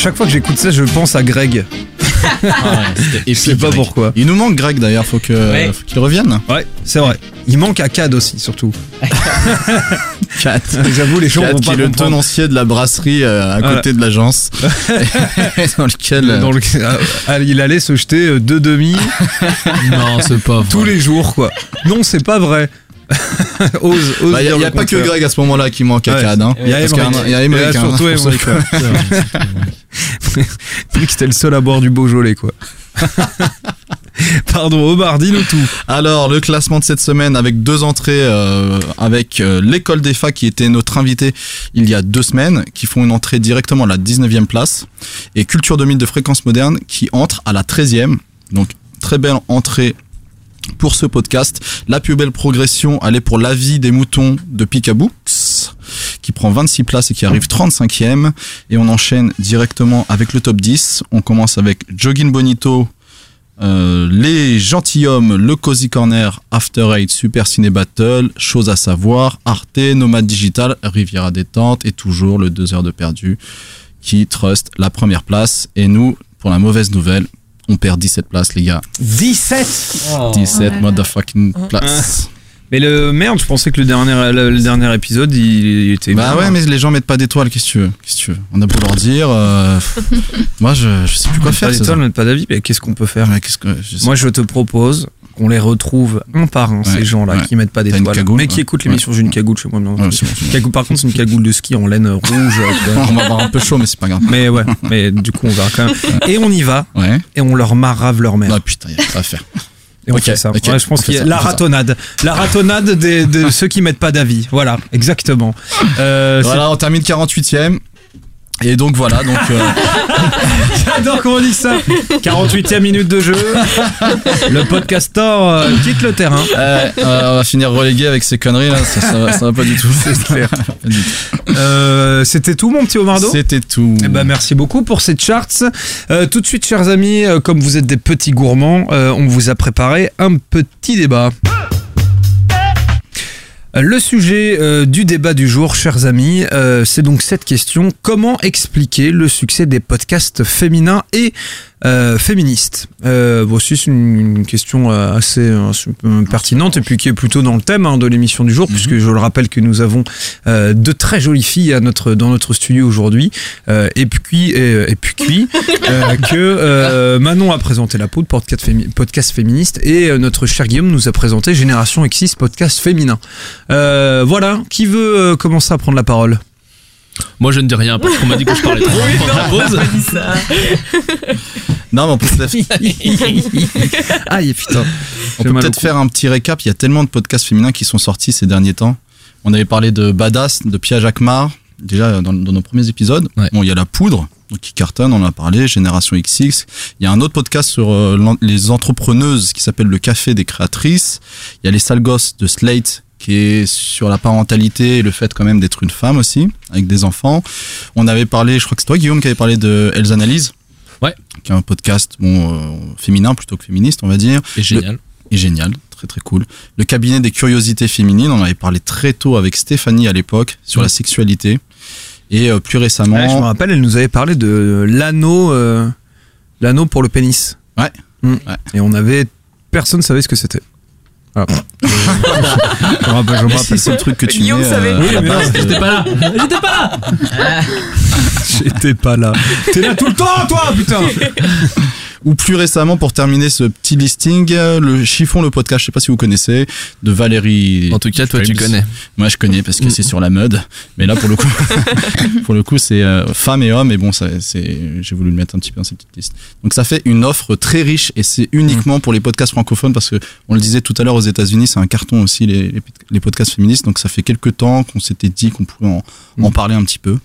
Chaque fois que j'écoute ça, je pense à Greg. Je sais pas pourquoi. Il nous manque Greg d'ailleurs, faut que Ouais. faut qu'il revienne. Ouais, c'est vrai. Il manque à Cad aussi, surtout. Cat. J'avoue, les gens vont qui pas est le comprendre. tenancier de la brasserie euh, à Voilà. côté de l'agence, dans lequel. euh, Dans le- ah, il allait se jeter euh, deux demi non c'est pas vrai. tous les jours, quoi. Non, c'est pas vrai. Ose, ose bah, Il n'y a, le pas que. Greg à ce moment-là qui manque à. Cad. Hein. Il y a a Emmerich. a a hein, surtout Emmerich. Vu que c'était le seul à boire du Beaujolais, quoi. Pardon, Omar, dis-nous tout. Alors, le classement de cette semaine avec deux entrées euh, avec euh, l'école des facs qui était notre invité il y a deux semaines, qui font une entrée directement à la 19e place, et Culture 2000 de fréquence moderne qui entre à la 13e. Donc, très belle entrée pour ce podcast. La plus belle progression, elle est pour La vie des moutons de Picaboo, qui prend 26 places et qui arrive 35e. Et on enchaîne directement avec le top 10. On commence avec Jogging Bonito, euh, Les Gentilshommes, Le Cozy Corner, After Eight, Super Ciné Battle, Chose à savoir, Arte, Nomade Digital, Riviera Détente et toujours le 2 heures de perdu qui trust la première place. Et nous, pour la mauvaise nouvelle, on perd 17 places, les gars. 17 17 motherfucking places. Mais le merde, je pensais que le dernier, le, le dernier épisode, il, il était. Bah bien. ouais, mais les gens mettent pas d'étoiles, qu'est-ce que tu veux? Qu'est-ce que tu veux? On a beau leur dire. euh, moi, je, je sais plus quoi Pas faire. d'étoiles, mais pas d'avis. Mais qu'est-ce qu'on peut faire? Qu'est-ce que je Moi, je te propose qu'on les retrouve un par un, ces gens-là, ouais. qui mettent pas d'étoiles, cagoule, mais qui ouais. écoutent l'émission. J'ai une cagoule chez moi. bon. Cagoule, par contre, c'est une cagoule de ski en laine rouge. vois. On va avoir un peu chaud, mais c'est pas grave. mais ouais, mais du coup, on verra quand même. Et on y va, Ouais. et on leur marave leur mère. Ah putain, y a pas à faire. Et on Ok, fait ça. Ouais, je pense qu'il y a ça, la ratonnade. La ratonnade des, de ceux qui mettent pas d'avis. Voilà, exactement. Euh, Voilà, on termine 48ème. Et donc voilà, donc euh, J'adore qu'on dit ça. 48e minute de jeu. Le podcaster euh, quitte le terrain. euh, euh, on va finir relégué avec ces conneries là, ça, ça, va, ça va pas du tout. Euh, C'était tout, mon petit Omardo? C'était tout. Eh ben, merci beaucoup pour ces charts. Euh, tout de suite, chers amis, comme vous êtes des petits gourmands, euh, on vous a préparé un petit débat. Le sujet euh, du débat du jour, chers amis, euh, c'est donc cette question. Comment expliquer le succès des podcasts féminins et euh, féministes euh, bon, c'est une, une question euh, assez, euh, assez, pertinente et puis qui est plutôt dans le thème hein, de l'émission du jour, puisque je le rappelle que nous avons euh, de très jolies filles à notre, dans notre studio aujourd'hui, euh, et puis, et, et puis euh, que euh, Manon a présenté La Poudre, podcast, fémi- podcast féministe, et euh, notre cher Guillaume nous a présenté Génération X6, podcast féminin. Euh, voilà, qui veut euh, commencer à prendre la parole? Moi je ne dis rien parce qu'on m'a dit que je parlais trop. Pendant la pause Non, mais on peut peut-être Aïe, putain. on peut peut-être faire un petit récap. Il y a tellement de podcasts féminins qui sont sortis ces derniers temps. On avait parlé de Badass, de Pia Jacquemart, déjà dans, dans nos premiers épisodes. Ouais. Bon, il y a La Poudre, donc qui cartonne, on en a parlé, Génération XX. Il y a un autre podcast sur euh, les entrepreneuses qui s'appelle Le Café des créatrices. Il y a Les Sales Gosses de Slate qui est sur la parentalité et le fait quand même d'être une femme aussi, avec des enfants. On avait parlé, je crois que c'est toi Guillaume qui avait parlé de Elles Analyse. Ouais. Qui est un podcast bon, euh, féminin plutôt que féministe, on va dire. Et génial. Et génial, très très cool. Le cabinet des curiosités féminines, on en avait parlé très tôt avec Stéphanie à l'époque sur la sexualité. Et euh, plus récemment. Ouais, je me rappelle, elle nous avait parlé de l'anneau, euh, l'anneau pour le pénis. Ouais. Mm. Et on avait, personne savait ce que c'était. Voilà. je me rappelle, je me rappelle. le truc que tu Guillaume mets, savait. euh, Oui, mais non, J'étais pas là J'étais pas là J'étais pas là. T'es là tout le temps, toi, putain. Ou plus récemment, pour terminer ce petit listing, euh, le chiffon, le podcast, je sais pas si vous connaissez, de Valérie. En tout cas, toi, tu connais. Moi, je connais parce que c'est sur la mode. Mais là, pour le coup, pour le coup, c'est euh, femmes et hommes. Et bon, ça, c'est, j'ai voulu le mettre un petit peu dans cette petite liste. Donc, ça fait une offre très riche et c'est uniquement pour les podcasts francophones parce que on le disait tout à l'heure aux États-Unis, c'est un carton aussi les, les, les podcasts féministes. Donc, ça fait quelques temps qu'on s'était dit qu'on pouvait en, en parler un petit peu.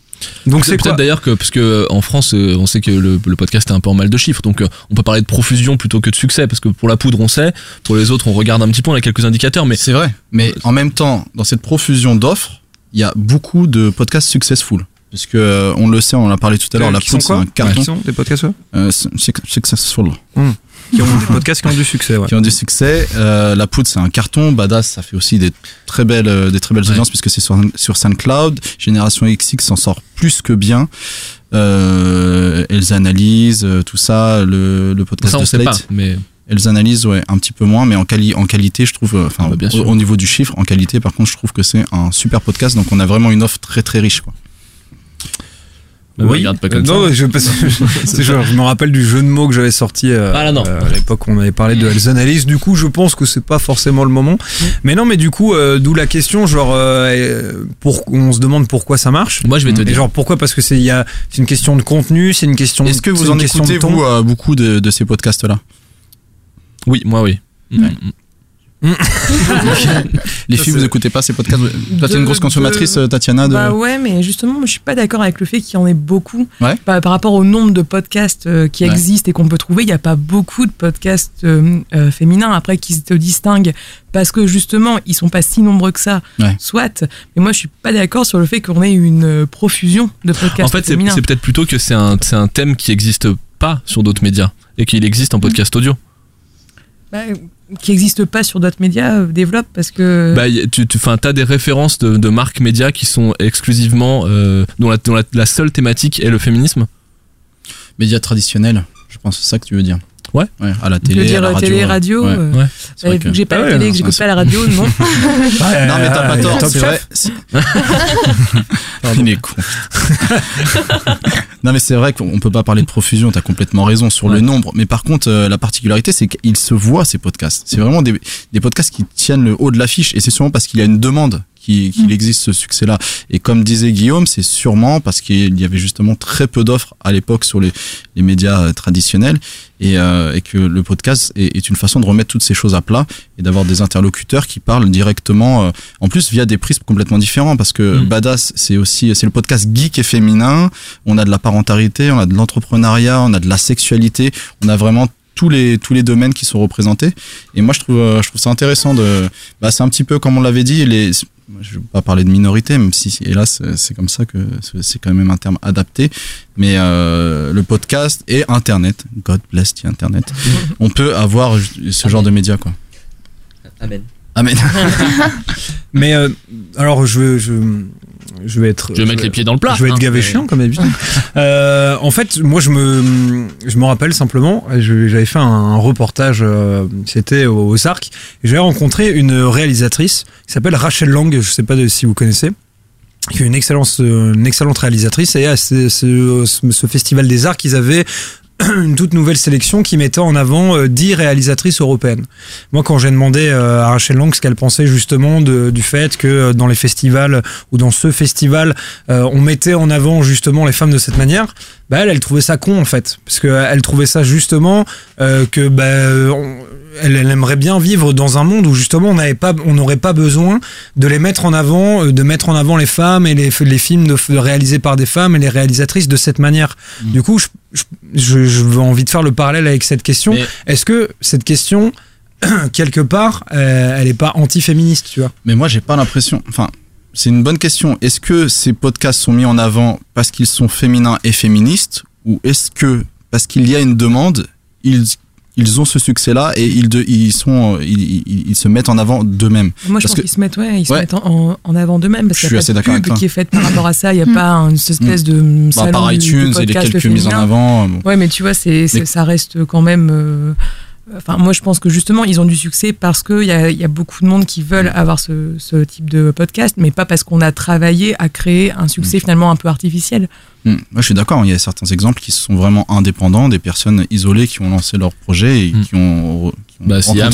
Donc C'est peut-être d'ailleurs que, parce que en France, euh, on sait que le, le podcast est un peu en mal de chiffres, donc euh, on peut parler de profusion plutôt que de succès, parce que pour la poudre, on sait, pour les autres, on regarde un petit peu, on a quelques indicateurs, mais C'est vrai. Mais en même temps, dans cette profusion d'offres, il y a beaucoup de podcasts successful. Puisque euh, on le sait, on en a parlé tout à l'heure, la poudre c'est un carton. Qui sont des podcasts ouais Euh, successful. Qui ont des podcasts qui ont du succès, ouais. Qui ont du succès. Euh, la poudre c'est un carton. Badass ça fait aussi des très belles, euh, des très belles Ouais. audiences puisque c'est sur, sur SoundCloud. Génération XX s'en sort plus que bien. Euh, elles analysent tout ça, le, le podcast ça, de pas, Slate. mais Elles analysent ouais, un petit peu moins, mais en, quali en qualité, je trouve, enfin, Ah bah, au, au niveau du chiffre, en qualité, par contre, je trouve que c'est un super podcast. Donc, on a vraiment une offre très très riche. Quoi. Bah, regarde pas comme non, ça. Je, je, c'est genre, je me rappelle du jeu de mots que j'avais sorti euh, Ah là, non. euh, à l'époque où on avait parlé de Elles Analyse. Du coup, je pense que c'est pas forcément le moment. Mais non, mais du coup, euh, d'où la question, genre, euh, pour, on se demande pourquoi ça marche. moi, je vais te Et dire. genre, pourquoi? Parce que c'est il y a, c'est une question de contenu, c'est une question. Est-ce que vous en écoutez, vous, euh, beaucoup de, de ces podcasts-là? Oui, moi, oui. Mm, mm. Les filles, vous écoutez pas ces podcasts Toi, t'es une grosse consommatrice, de- Tatiana de... Bah ouais, mais justement, moi, je suis pas d'accord avec le fait qu'il y en ait beaucoup. Ouais. Par, par rapport au nombre de podcasts euh, qui Ouais. existent et qu'on peut trouver, il n'y a pas beaucoup de podcasts euh, euh, féminins après qui se distinguent parce que justement, ils sont pas si nombreux que ça. Ouais. Soit. Mais moi, je suis pas d'accord sur le fait qu'on ait une profusion de podcasts En fait, c'est féminins. peut-être plutôt que c'est un, thème qui existe pas sur d'autres médias et qu'il existe en podcast audio. Bah, qui n'existe pas sur d'autres médias, euh, développe parce que. Bah, y- tu, tu, enfin, t'as des références de, de marques médias qui sont exclusivement, euh, dont, la, dont la, la seule thématique est le féminisme? Médias traditionnels, je pense, c'est ça que tu veux dire. Ouais. Ouais, à la télé, dire à la radio. télé, radio, Ouais. euh, Ouais. C'est vrai vu que j'ai pas Ah la ouais, télé, non, que j'écoute pas la radio, non. Non, mais t'as pas tort, c'est vrai. Il est con. non, mais c'est vrai qu'on peut pas parler de profusion, t'as complètement raison sur le nombre. Mais par contre, euh, la particularité, c'est qu'ils se voient, ces podcasts. C'est vraiment des, des podcasts qui tiennent le haut de l'affiche. Et c'est sûrement parce qu'il y a une demande qui- qu'il existe ce succès-là. Et comme disait Guillaume, c'est sûrement parce qu'il y avait justement très peu d'offres à l'époque sur les, les médias euh, traditionnels. Et, euh, et que le podcast est, est une façon de remettre toutes ces choses à plat et d'avoir des interlocuteurs qui parlent directement, euh, en plus via des prismes complètement différents, parce que Mm. Badass, c'est aussi c'est le podcast geek et féminin. On a de la parentalité, on a de l'entrepreneuriat, on a de la sexualité, on a vraiment tous les tous les domaines qui sont représentés. Et moi, je trouve euh, je trouve ça intéressant de, bah, c'est un petit peu comme on l'avait dit, les je vais pas parler de minorité, même si hélas c'est comme ça que c'est- quand même un terme adapté. Mais euh, le podcast et Internet, God bless the Internet, on peut avoir ce genre de médias quoi. Amen. Amen. Mais euh, alors, je je, je vais être. Je vais mettre les pieds dans le plat. Je vais être hein. gavé chiant comme d'habitude. euh, en fait, moi, je me, je me rappelle simplement, j'avais fait un reportage, euh, c'était au, au SARC, et j'avais rencontré une réalisatrice qui s'appelle Rachel Lang, je sais pas si vous connaissez qui est une excellente, une excellente réalisatrice et à ce, ce, ce festival des arts qu'ils avaient une toute nouvelle sélection qui mettait en avant euh, 10 réalisatrices européennes. Moi, quand j'ai demandé euh, à Rachel Lang ce qu'elle pensait justement du fait que euh, dans les festivals ou dans ce festival, euh, on mettait en avant justement les femmes de cette manière, bah elle, elle trouvait ça con en fait, parce que euh, elle trouvait ça justement euh, que bah, on- elle, elle aimerait bien vivre dans un monde où justement on n'avait pas, on n'aurait pas besoin de les mettre en avant, euh, de mettre en avant les femmes et les, les films de, réalisés par des femmes et les réalisatrices de cette manière. Du coup, je, je, je, je veux envie de faire le parallèle avec cette question. Mais- Est-ce que cette question quelque part, euh, elle est pas anti-féministe, tu vois? Mais moi, j'ai pas l'impression. Enfin, c'est une bonne question. Est-ce que ces podcasts sont mis en avant parce qu'ils sont féminins et féministes, ou est-ce que parce qu'il y a une demande, ils ils ont ce succès-là et ils, de, ils sont ils, ils, ils se mettent en avant d'eux-mêmes? Moi, je Parce pense qu'ils se mettent, ouais, ils se mettent en, en avant d'eux-mêmes parce Je qu'il a pas de pub qui est faite par rapport à ça. Il n'y a Mm. pas une espèce de Bah, salon par du- iTunes du et les podcast quelques mises en avant. euh, bon. Ouais, mais tu vois, c'est, ça reste quand même. euh, Enfin, moi, je pense que justement, ils ont du succès parce qu'il y a, il y a beaucoup de monde qui veulent avoir ce, ce type de podcast, mais pas parce qu'on a travaillé à créer un succès finalement un peu artificiel. Hmm. Moi, je suis d'accord. Il y a certains exemples qui sont vraiment indépendants, des personnes isolées qui ont lancé leur projet et qui ont. qui ont Bah, Siam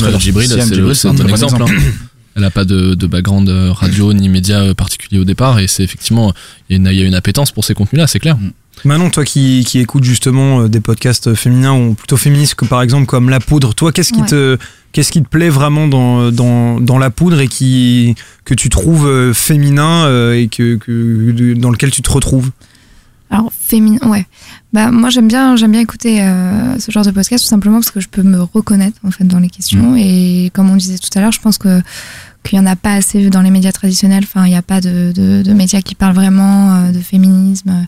Siam c'est un très bon exemple. hein. Elle n'a pas de, de background euh, radio ni média euh, particulier au départ et c'est effectivement il y, a une- il y a une appétence pour ces contenus-là, c'est clair. Manon, toi qui, qui écoutes justement euh, des podcasts féminins ou plutôt féministes, que par exemple comme La Poudre, toi, qu'est-ce qui, Ouais. te, qu'est-ce qui te plaît vraiment dans, dans, dans La Poudre et qui, que tu trouves euh, féminin euh, et que, que, dans lequel tu te retrouves? Alors féminin, ouais. Bah moi j'aime bien, j'aime bien écouter euh, ce genre de podcast tout simplement parce que je peux me reconnaître en fait dans les questions et comme on disait tout à l'heure, je pense que qu'il y en a pas assez dans les médias traditionnels. Enfin, il n'y a pas de, de, médias qui parlent vraiment euh, de féminisme.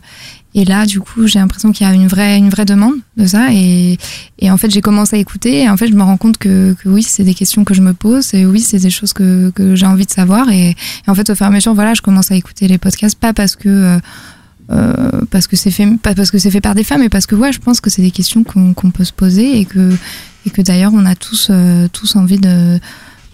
Et là, du coup, j'ai l'impression qu'il y a une vraie, une vraie demande de ça. Et, et en fait, j'ai commencé à écouter. Et en fait, je me rends compte que, que oui, c'est des questions que je me pose. Et oui, c'est des choses que, que j'ai envie de savoir. Et, en fait, au fur et à mesure, voilà, je commence à écouter les podcasts, pas parce que euh, euh, parce que c'est fait pas parce que c'est fait par des femmes mais parce que ouais je pense que c'est des questions qu'on peut se poser et que et que d'ailleurs on a tous tous envie de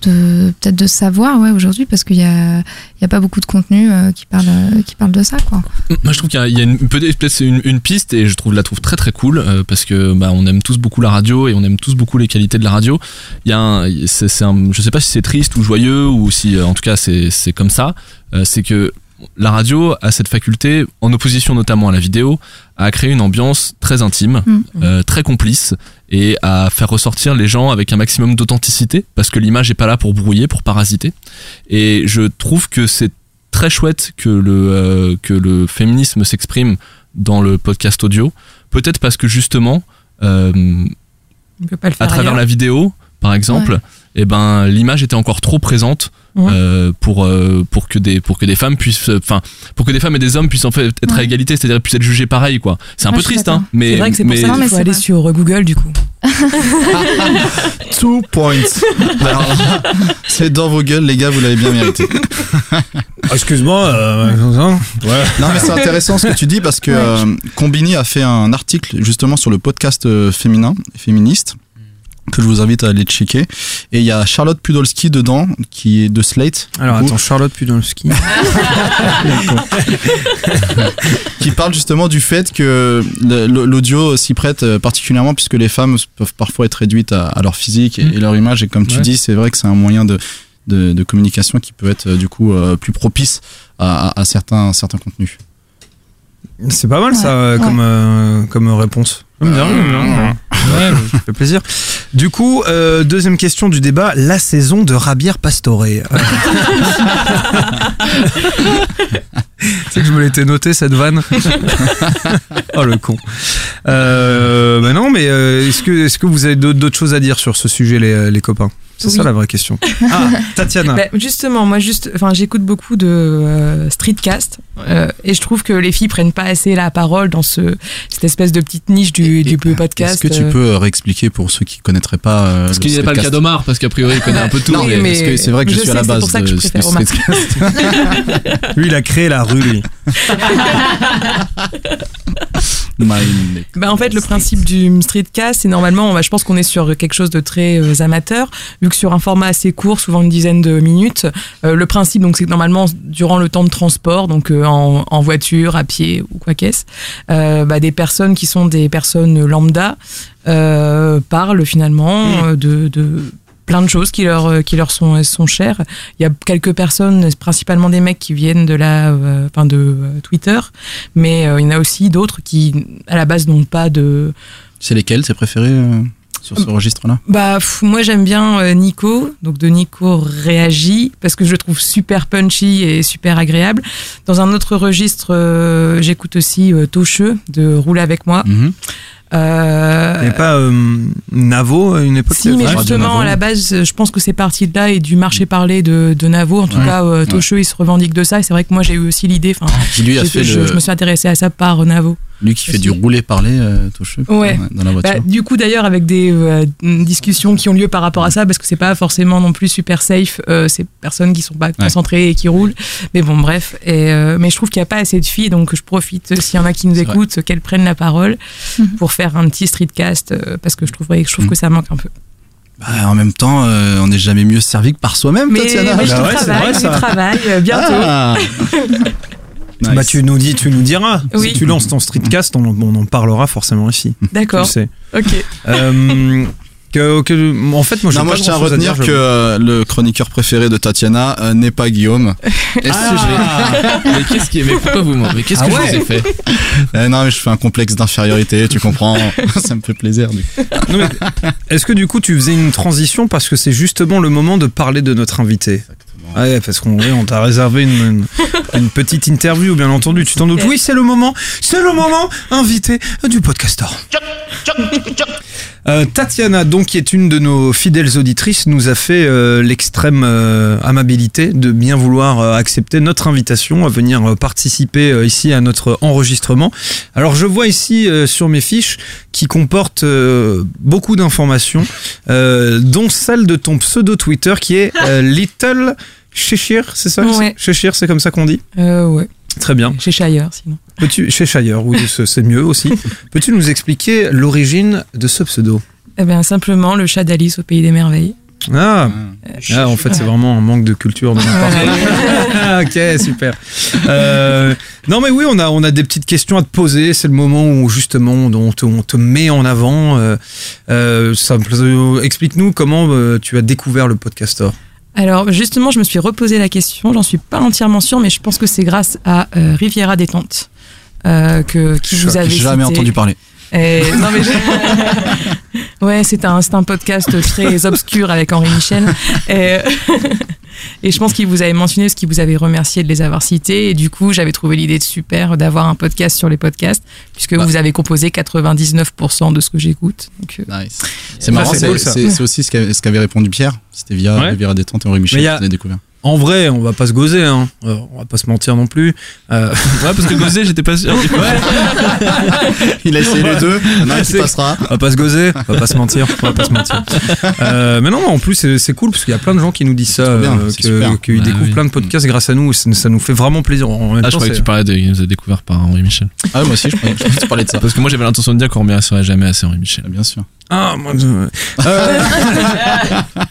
de peut-être de savoir ouais aujourd'hui parce qu'il y a a pas beaucoup de contenu euh, qui parle euh, qui parle de ça quoi Moi, je trouve qu'il y a, une, peut-être une, piste et je trouve la trouve très très cool euh, parce que bah, on aime tous beaucoup la radio et on aime tous beaucoup les qualités de la radio. Il y a c'est, je sais pas si c'est triste ou joyeux ou si en tout cas c'est c'est comme ça. C'est que la radio a cette faculté, en opposition notamment à la vidéo, à créer une ambiance très intime, Mm. euh, très complice et à faire ressortir les gens avec un maximum d'authenticité parce que l'image est pas là pour brouiller, pour parasiter. Et je trouve que c'est très chouette que le, euh, que le féminisme s'exprime dans le podcast audio. Peut-être parce que justement, euh, On peut pas le à travers ailleurs. la vidéo, par exemple, Ouais. Eh ben l'image était encore trop présente Ouais. euh, pour euh, pour que des pour que des femmes puissent, enfin pour que des femmes et des hommes puissent en fait être à égalité, c'est-à-dire puissent être jugés pareil quoi. C'est un Ouais, peu triste hein, mais c'est vrai que c'est pour mais- ça qu'il faut aller sur euh, Google du coup. Two points. Alors, c'est dans vos gueules, les gars, vous l'avez bien mérité. Excuse-moi. euh, Non, mais c'est intéressant ce que tu dis parce que euh, Combini a fait un article justement sur le podcast euh, féminin féministe que je vous invite à aller checker. Et il y a Charlotte Pudolski dedans, qui est de Slate. Alors attends, Charlotte Pudolski. qui parle justement du fait que l'audio s'y prête euh, particulièrement puisque les femmes peuvent parfois être réduites à, leur physique et, leur image. Et comme tu Ouais. dis, c'est vrai que c'est un moyen de, de, de communication qui peut être euh, du coup euh, plus propice à, à- à certains, certains contenus. C'est pas mal ça comme, euh, comme réponse. Bien. Ouais, ça fait plaisir. Du coup, euh, deuxième question du débat, la saison de Rabière Pastoré. C'est que je me l'étais noté cette vanne. oh le con. Euh, bah non, mais euh, est-ce que, est-ce que vous avez d'autres choses à dire sur ce sujet, les, les copains? C'est ça la vraie question. Ah, Tatiana. Bah, justement, moi, juste, enfin, j'écoute beaucoup de euh, streetcast euh, et je trouve que les filles prennent pas assez la parole dans ce, cette espèce de petite niche du, du podcast. Est-ce que tu euh. peux euh, réexpliquer pour ceux qui connaîtraient pas euh, Parce qu'il n'y a pas le cas d'Omar, parce qu'a priori il connaît un peu tout. Non, mais- c'est vrai que je je suis à la sais, c'est base pour ça que je de- préfère du Omar. Streetcast. Lui, il a créé la lui. Bah, en fait, le principe du streetcast, c'est normalement, bah, je pense qu'on est sur quelque chose de très euh, amateur, vu que sur un format assez court, souvent une dizaine de minutes. euh, le principe, donc, c'est que normalement, durant le temps de transport, donc euh, en, en voiture, à pied ou quoi qu'est-ce, euh, bah, des personnes qui sont des personnes lambda euh, parlent finalement de, de plein de choses qui leur euh, qui leur sont sont chères. Il y a quelques personnes, principalement des mecs qui viennent de la euh, enfin de euh, Twitter, mais euh, il y en a aussi d'autres qui à la base n'ont pas de C'est lesquels, c'est préféré euh, sur ce registre-là? bah moi j'aime bien Nico, donc de Nico réagit parce que je le trouve super punchy et super agréable. Dans un autre registre, j'écoute aussi Tocheux de Rouler avec moi. Mhm. Euh, Il n'y pas euh, Navo à une époque si, mais justement, à la base, je pense que c'est parti de là et du marché parlé de, de Navo. En tout Ouais. cas, euh, il se revendique de ça. Et c'est vrai que moi, j'ai eu aussi l'idée. Enfin, Qui lui a j'ai fait je, le- je me suis intéressée à ça par euh, Navo. Lui qui fait du rouler-parler, euh, Toshio, Ouais. dans la voiture. Bah, du coup, d'ailleurs, avec des euh, discussions qui ont lieu par rapport à ça, parce que c'est pas forcément non plus super safe, euh, ces personnes qui sont pas concentrées et qui roulent. Mais bon, bref. Et, euh, mais je trouve qu'il n'y a pas assez de filles, donc je profite, s'il y en a qui nous écoutent, qu'elles prennent la parole pour faire un petit streetcast, euh, parce que je trouverais, je trouve Mm. que ça manque un peu. Bah, en même temps, euh, on n'est jamais mieux servi que par soi-même, Mais, Tatiana. mais je Bah ouais, c'est travaille, vrai, je travaille euh, bientôt. Ah. Nice. Bah, tu nous dis, tu nous diras. Oui. Si tu lances ton streetcast, on, on en parlera forcément ici. D'accord. Tu sais. Ok. Euh, que, que- en fait, moi, Non, moi je tiens à retenir dire, que euh, le chroniqueur préféré de Tatiana euh, n'est pas Guillaume. Est-ce que je vais- Mais qu'est-ce qui. Mais pourquoi vous Mais qu'est-ce Ah que ouais. je vous ai fait Euh, non, mais je fais un complexe d'infériorité, tu comprends. Ça me fait plaisir. Du Est-ce que du coup tu faisais une transition parce que c'est justement le moment de parler de notre invité? Ouais, parce qu'on ouais, on t'a réservé une, une- une petite interview, bien entendu. Tu t'en doutes Oui, c'est le moment. C'est le moment invité du podcaster. Euh, Tatiana, donc, qui est une de nos fidèles auditrices, nous a fait euh, l'extrême euh, amabilité de bien vouloir accepter notre invitation à venir participer ici à notre enregistrement. Alors, je vois ici sur mes fiches qui comportent beaucoup d'informations, dont celle de ton pseudo Twitter qui est Little Cheshire, c'est ça Ouais. Cheshire, c'est comme ça qu'on dit Euh, ouais. Très bien. Chez Shire, sinon. Peux-tu, chez Shire, oui, c'est mieux aussi. Peux-tu nous expliquer l'origine de ce pseudo Eh bien, simplement le chat d'Alice au Pays des Merveilles. Ah, ah, en fait, c'est vraiment un manque de culture de ma part. ok, super. Euh, non, mais oui, on a, on a des petites questions à te poser. C'est le moment où justement on te, on te met en avant. Euh, euh, ça- Explique-nous comment euh, tu as découvert le podcaster. Alors justement, je me suis reposé la question. J'en suis pas entièrement sûre, mais je pense que c'est grâce à euh, Riviera détente euh, que qui vous avez jamais cité. entendu parler. Et- non mais je- ouais, c'est un, c'est un podcast très obscur avec Henri Michel. Et, et je pense qu'il vous avait mentionné ce qu'il vous avait remercié de les avoir cités. Et du coup, j'avais trouvé l'idée de super d'avoir un podcast sur les podcasts, puisque Bah. vous avez composé 99% de ce que j'écoute. Donc, euh, Nice. C'est marrant, c'est cool, aussi ce qu'avait répondu Pierre. C'était via Ouais. Riviera Détente et Henri Michel que a- vous avez découvert. En vrai, on va pas se goser, hein. Euh, on va pas se mentir non plus. Euh, Ouais, parce que Gosé, j'étais pas sûr. Il a essayé les deux. Non, il passera. On va pas se goser, on va pas se mentir, on va pas se mentir. Euh, mais non, non, en plus c'est cool parce qu'il y a plein de gens qui nous disent ça, euh, qu'ils Bah découvrent oui. plein de podcasts grâce à nous. et Ça, ça nous fait vraiment plaisir. En même Ah, je croyais que tu parlais de. Il nous a découvert par Henri Michel. Ah, moi aussi, je croyais que tu parlais de ça. Parce que moi, j'avais l'intention de dire qu'on remercierait jamais assez Henri Michel. Ah, Bien sûr. Ah, moi, je- Euh,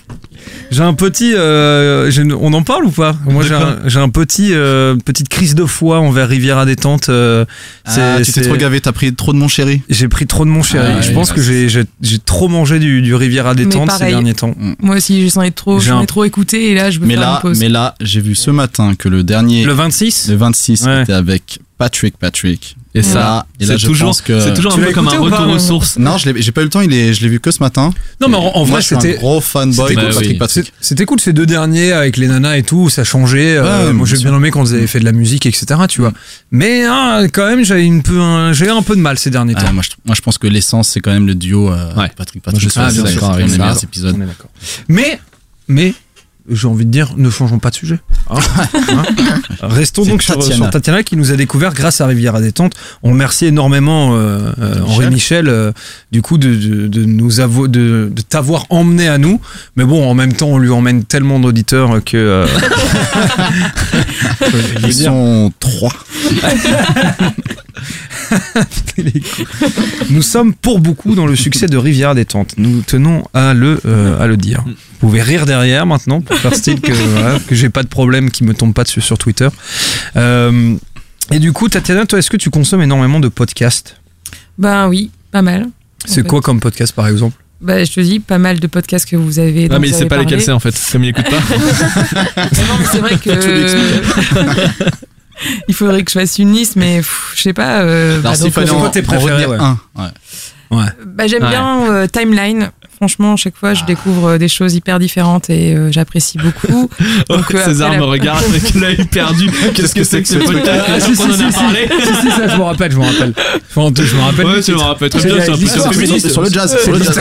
j'ai un petit. euh, on en parle ou pas? Moi, j'ai un, petit, euh, petite crise de foi envers Riviera détente. euh, Ah, tu t'es c'est- trop gavé, t'as pris trop de mon chéri. J'ai pris trop de mon chéri. Ah, je oui, pense bah, que j'ai trop mangé du, du Riviera détente ces derniers temps. moi aussi, j'en ai trop, J'ai j'en un- ai trop écouté et là, je veux Mais faire là, une pause. mais là, j'ai vu ce matin que le dernier, Le 26 le 26, Ouais. était avec Patrick Patrick. Et ça, c'est toujours, pense que- c'est toujours un peu comme un ou pas, retour aux non sources? Non, je l'ai- j'ai pas eu le temps, il est, je l'ai vu que ce matin. Non, mais en, vrai, je suis un c'était. gros fanboy c'était de cool. Patrick Oui. Patrick. C'était cool ces deux derniers avec les nanas et tout, ça changeait. euh, Ouais, moi j'ai bien bien aimé quand ils avaient fait de la musique, etc. Tu vois. Mais hein, quand même, j'avais une peu, un, j'ai eu un peu de mal ces derniers temps. Ah, moi, je, moi, je pense que l'essence, c'est quand même le duo euh, Ouais. Patrick Moi, Patrick. je suis d'accord avec est d'accord. Mais, mais, j'ai envie de dire, ne changeons pas de sujet. Hein Hein Restons donc sur Tatiana. sur Tatiana qui nous a découvert grâce à Rivière à détente. On remercie énormément euh, euh, Henri Michel euh, du coup de, de, de nous avo- de, de t'avoir emmené à nous. Mais bon, en même temps, on lui emmène tellement d'auditeurs que. Ils dire, sont trois. Nous sommes pour beaucoup dans le succès de Rivière détente. Nous tenons à le, euh, à le dire. Vous pouvez rire derrière maintenant pour faire style que, voilà, que j'ai pas de problème qui me tombe pas dessus sur Twitter. Euh, et du coup, Tatiana, toi, est-ce que tu consommes énormément de podcasts? Ben oui, pas mal. C'est fait. quoi comme podcast par exemple? Bah, je te dis, pas mal de podcasts que vous avez. dont Ah, mais il sait pas lesquels c'est en fait, comme il écoute pas. Non, mais c'est vrai que. Il faudrait que je fasse une liste, mais pff, je sais pas. euh, bah, donc, fallait euh, quoi tes préférés, ouais. un. Ouais. Ouais. bah, J'aime Ouais. bien euh, Timeline. Franchement, chaque fois, je découvre euh, des choses hyper différentes et euh, j'apprécie beaucoup. Donc, euh, César après, me la- regarde avec l'œil perdu. Qu'est-ce que c'est que ce podcast Ah, si, si, en a si, parlé. si, si, ça, je me rappelle, je me rappelle. Enfin, je me rappelle. Ouais, tu me rappelles très C'est bien, de c'est un peu l'histoire sur- le jazz, sur le jazz.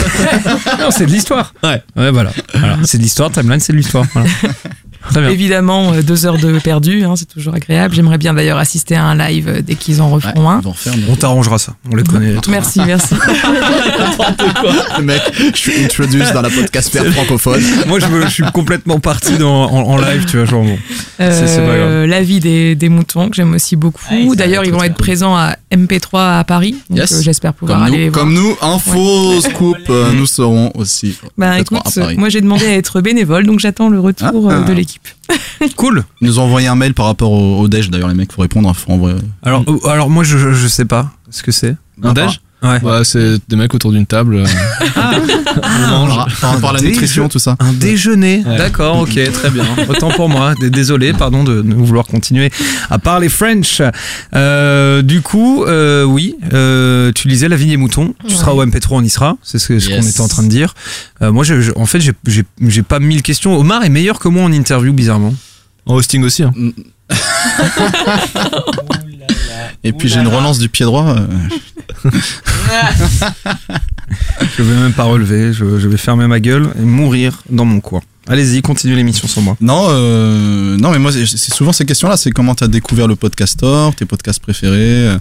non, c'est de l'histoire. Ouais. Ouais, voilà. Voilà. C'est de l'histoire, Timeline, c'est de l'histoire. Voilà. Évidemment, euh, deux heures de perdu, hein, c'est toujours agréable. J'aimerais bien d'ailleurs assister à un live euh, dès qu'ils en referont un. On t'arrangera ça. On les connaît. Merci, merci. Mec, je suis introduce dans la podcastère francophone. Moi, je, me- je suis complètement parti dans, en, en live, tu vois, genre bon. C'est- c'est pas grave. Euh, la vie des, des moutons que j'aime aussi beaucoup. D'ailleurs, ils vont être présents à MP3 à Paris. Donc Yes. euh, j'espère pouvoir Comme aller nous, les voir. comme nous, info, scoop, euh, nous serons aussi. Bah écoute, à Paris. moi j'ai demandé à être bénévole, donc j'attends le retour Ah. de l'équipe. Cool. Ils nous ont envoyé un mail par rapport au, au Dej, d'ailleurs, les mecs, faut répondre. Faut envoyer... Alors, euh, alors moi, je, je, je sais pas ce que c'est. Un déj Ouais. Bah, c'est des mecs autour d'une table. euh, on mange. Par rapport à la nutrition, tout ça. Un déjeuner. Ouais. D'accord, ok, très bien. Autant pour moi. D- Désolé, pardon de ne vouloir continuer à parler French. Euh, du coup, euh, oui, euh, tu lisais La Vigne des Moutons. Tu seras au MP3, on y sera. C'est ce, qu'on était en train de dire. Euh, moi, je, je- en fait, j'ai- pas mille questions. Omar est meilleur que moi en interview, bizarrement. En hosting aussi. hein. Et puis j'ai une relance du pied droit. euh, Je vais même pas relever. Je, je vais fermer ma gueule et mourir dans mon coin. Allez-y, continue l'émission sans moi. Non, euh, non, mais moi, c'est souvent ces questions-là. C'est comment tu as découvert le podcastor, tes podcasts préférés, euh,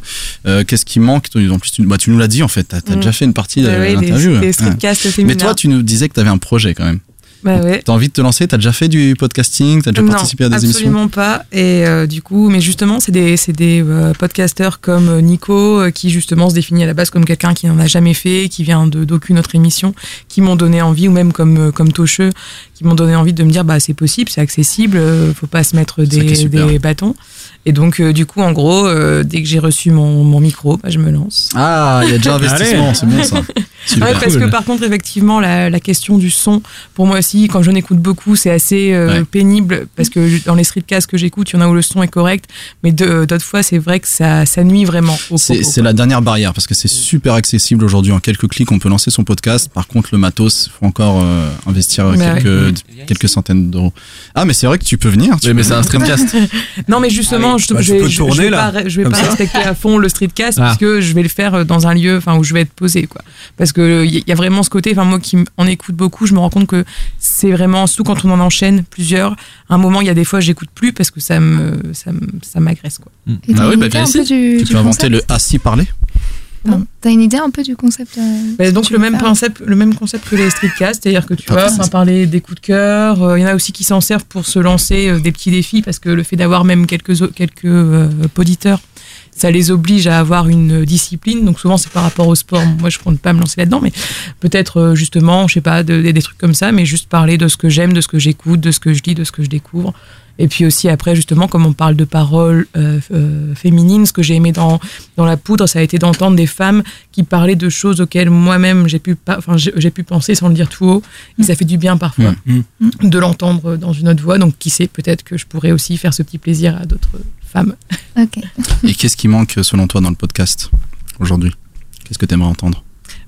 euh, qu'est-ce qui manque? En plus, tu, bah, tu nous l'as dit en fait. T'as as Mm. déjà fait une partie de ouais, l'interview. Ouais. streetcasts Mais toi, tu nous disais que tu avais un projet quand même. Bah ouais. T'as envie de te lancer? T'as déjà fait du podcasting? T'as déjà non, participé à des émissions? absolument pas. Et euh, du coup, mais justement, c'est des, c'est des euh, podcasteurs comme euh, Nico, euh, qui justement se définit à la base comme quelqu'un qui n'en a jamais fait, qui vient de d'aucune autre émission, qui m'ont donné envie, ou même comme comme Tocheux, qui m'ont donné envie de me dire bah c'est possible, c'est accessible, faut pas se mettre des, des bâtons. Et donc, euh, du coup, en gros, euh, dès que j'ai reçu mon, mon micro, bah, je me lance. Ah, il y a déjà investissement, c'est bon ça. Super. Ouais, parce que par contre, effectivement, la, la question du son, pour moi aussi, quand j'en écoute beaucoup, c'est assez euh, Ouais. pénible parce que dans les streetcasts que j'écoute, il y en a où le son est correct, mais d'autres fois, c'est vrai que ça, ça nuit vraiment C'est la dernière barrière parce que c'est super accessible aujourd'hui. En quelques clics, on peut lancer son podcast. Par contre, le matos, faut encore euh, investir Bah quelques, quelques centaines d'euros. Ah, mais c'est vrai que tu peux venir. tu Oui, mais c'est un streamcast. Non, mais justement, je, Bah, tu je, peux je- je tourner, vais là, pas, je vais comme pas ça. respecter à fond le streetcast Ah. parce que je vais le faire euh, dans un lieu, enfin, où je vais être posé, quoi. Parce que il y, y a vraiment ce côté, enfin, moi qui en écoute beaucoup, je me rends compte que c'est vraiment, surtout quand on en enchaîne plusieurs, à un moment, il y a des fois, j'écoute plus parce que ça me, ça m'agresse, quoi. Et t'as Bah oui, bah Tu du peux inventer le assis parler. Pardon. T'as une idée un peu du concept euh, Bah, donc le même faire concept, le même concept que les streetcasts, c'est-à-dire que tu Ah, vois, c'est on va ça. parler des coups de cœur. euh, Il y en a aussi qui s'en servent pour se lancer euh, des petits défis parce que le fait d'avoir même quelques quelques euh, auditeurs, ça les oblige à avoir une discipline. Donc souvent c'est par rapport au sport. Moi je compte pas me lancer là-dedans, mais peut-être euh, justement, je sais pas, de- des- des trucs comme ça, mais juste parler de ce que j'aime, de ce que j'écoute, de ce que je lis, de ce que je découvre. Et puis aussi après justement, comme on parle de paroles euh, euh, féminines, ce que j'ai aimé dans dans la poudre, ça a été d'entendre des femmes qui parlaient de choses auxquelles moi-même j'ai pu pas, enfin j'ai pu penser sans le dire tout haut. Et ça fait du bien parfois de l'entendre dans une autre voix. Donc qui sait, peut-être que je pourrais aussi faire ce petit plaisir à d'autres femmes. Ok. Et qu'est-ce qui manque selon toi dans le podcast aujourd'hui? Qu'est-ce que tu aimerais entendre?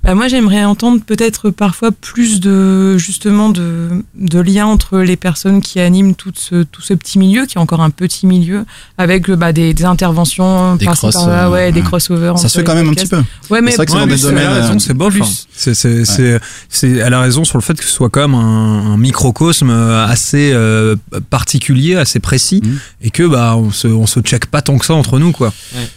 Bah, moi, j'aimerais entendre peut-être parfois plus de justement de, de liens entre les personnes qui animent tout ce, tout ce petit milieu, qui est encore un petit milieu, avec bah, des, des interventions Des cross, euh, ouais, des crossovers. Ça se fait quand même un petit peu. Ouais, mais C'est vrai que c'est dans des domaines. Elle a raison, euh, c'est c'est- elle a raison sur le fait que ce soit quand même un, un microcosme assez euh, particulier, assez précis, Mhm. et que bah on se, on se check pas tant que ça entre nous quoi. Ouais.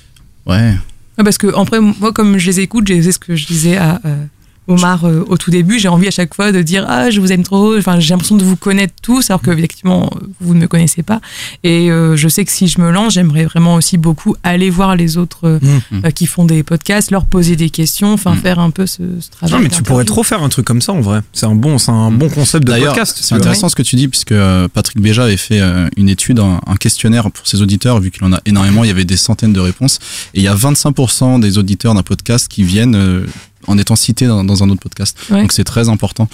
Ouais, parce que après, moi, comme je les écoute, c'est ce que je disais à euh, Omar euh, au tout début, j'ai envie à chaque fois de dire ah je vous aime trop. Enfin, j'ai l'impression de vous connaître tous, alors que effectivement vous ne me connaissez pas. Et euh, je sais que si je me lance, j'aimerais vraiment aussi beaucoup aller voir les autres euh, Mhm. euh, qui font des podcasts, leur poser des questions, enfin faire un peu ce, ce travail. Non mais tu pourrais trop faire un truc comme ça en vrai. C'est un bon, c'est un bon concept de D'ailleurs, podcast. c'est intéressant ce que tu dis, puisque Patrick Béja avait fait euh, une étude, un, un questionnaire pour ses auditeurs, vu qu'il en a énormément, il y avait des centaines de réponses. Et il y a 25% des auditeurs d'un podcast qui viennent euh, en étant cités dans, dans un autre podcast. Ouais. Donc c'est très important,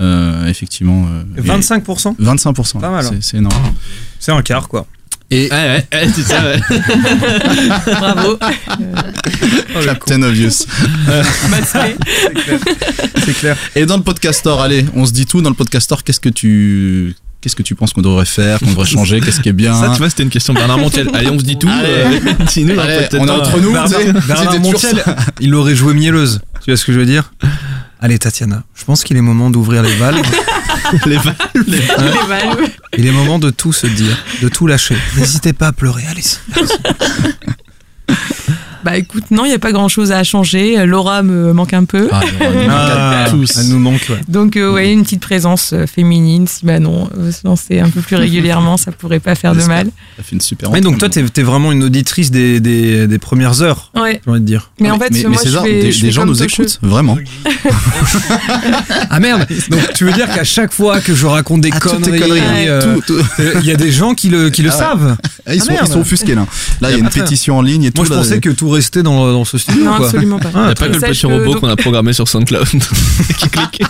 euh, effectivement. euh, et 25%, 25%, Pas mal, hein. c'est- énorme. c'est un quart quoi. Et Ouais, ouais, ouais, c'est ça, ouais. Bravo. Captain Obvious. C'est clair. Et dans le podcastor, allez, on se dit tout dans le podcastor. Qu'est-ce que tu, qu'est-ce que tu penses qu'on devrait faire, qu'on devrait changer, qu'est-ce qui est bien Ça, tu vois, c'était une question de Bernard Montiel. Allez, on se dit tout. Allez. euh, Allez, peut-être on est entre nous. Bernard, Montiel, il aurait joué mielleuse. Tu vois ce que je veux dire? Allez, Tatiana, je pense qu'il est moment d'ouvrir les valves. les valves, les valves. Il est moment de tout se dire, de tout lâcher. N'hésitez pas à pleurer, allez. Bah écoute, non, il n'y a pas grand chose à changer. Laura me manque un peu. Ah, Elle nous manque, ouais. Donc, euh, ouais, une petite présence euh, féminine. Si Manon veut se lancer un peu plus régulièrement, ça pourrait pas faire de mal. Ça fait une super. Mais donc toi, t'es es vraiment une auditrice des, des, des premières heures, Ouais. j'ai envie de dire. Mais en fait, mais, moi, mais je fais- des, je des gens nous écoutent, vraiment. Ah merde Donc tu veux dire qu'à chaque fois que je raconte des Ah, conneries, euh, il y a des gens qui le, qui le Ah ouais. savent. Ah, ils, Ah, sont, merde. ils sont offusqués là. Là, il y a une pétition en ligne et tout. Moi je pensais que tout restait dans, dans ce studio. Non, quoi. absolument pas. Ah, Il n'y a pas que le petit que- robot donc- qu'on a programmé sur SoundCloud qui clique.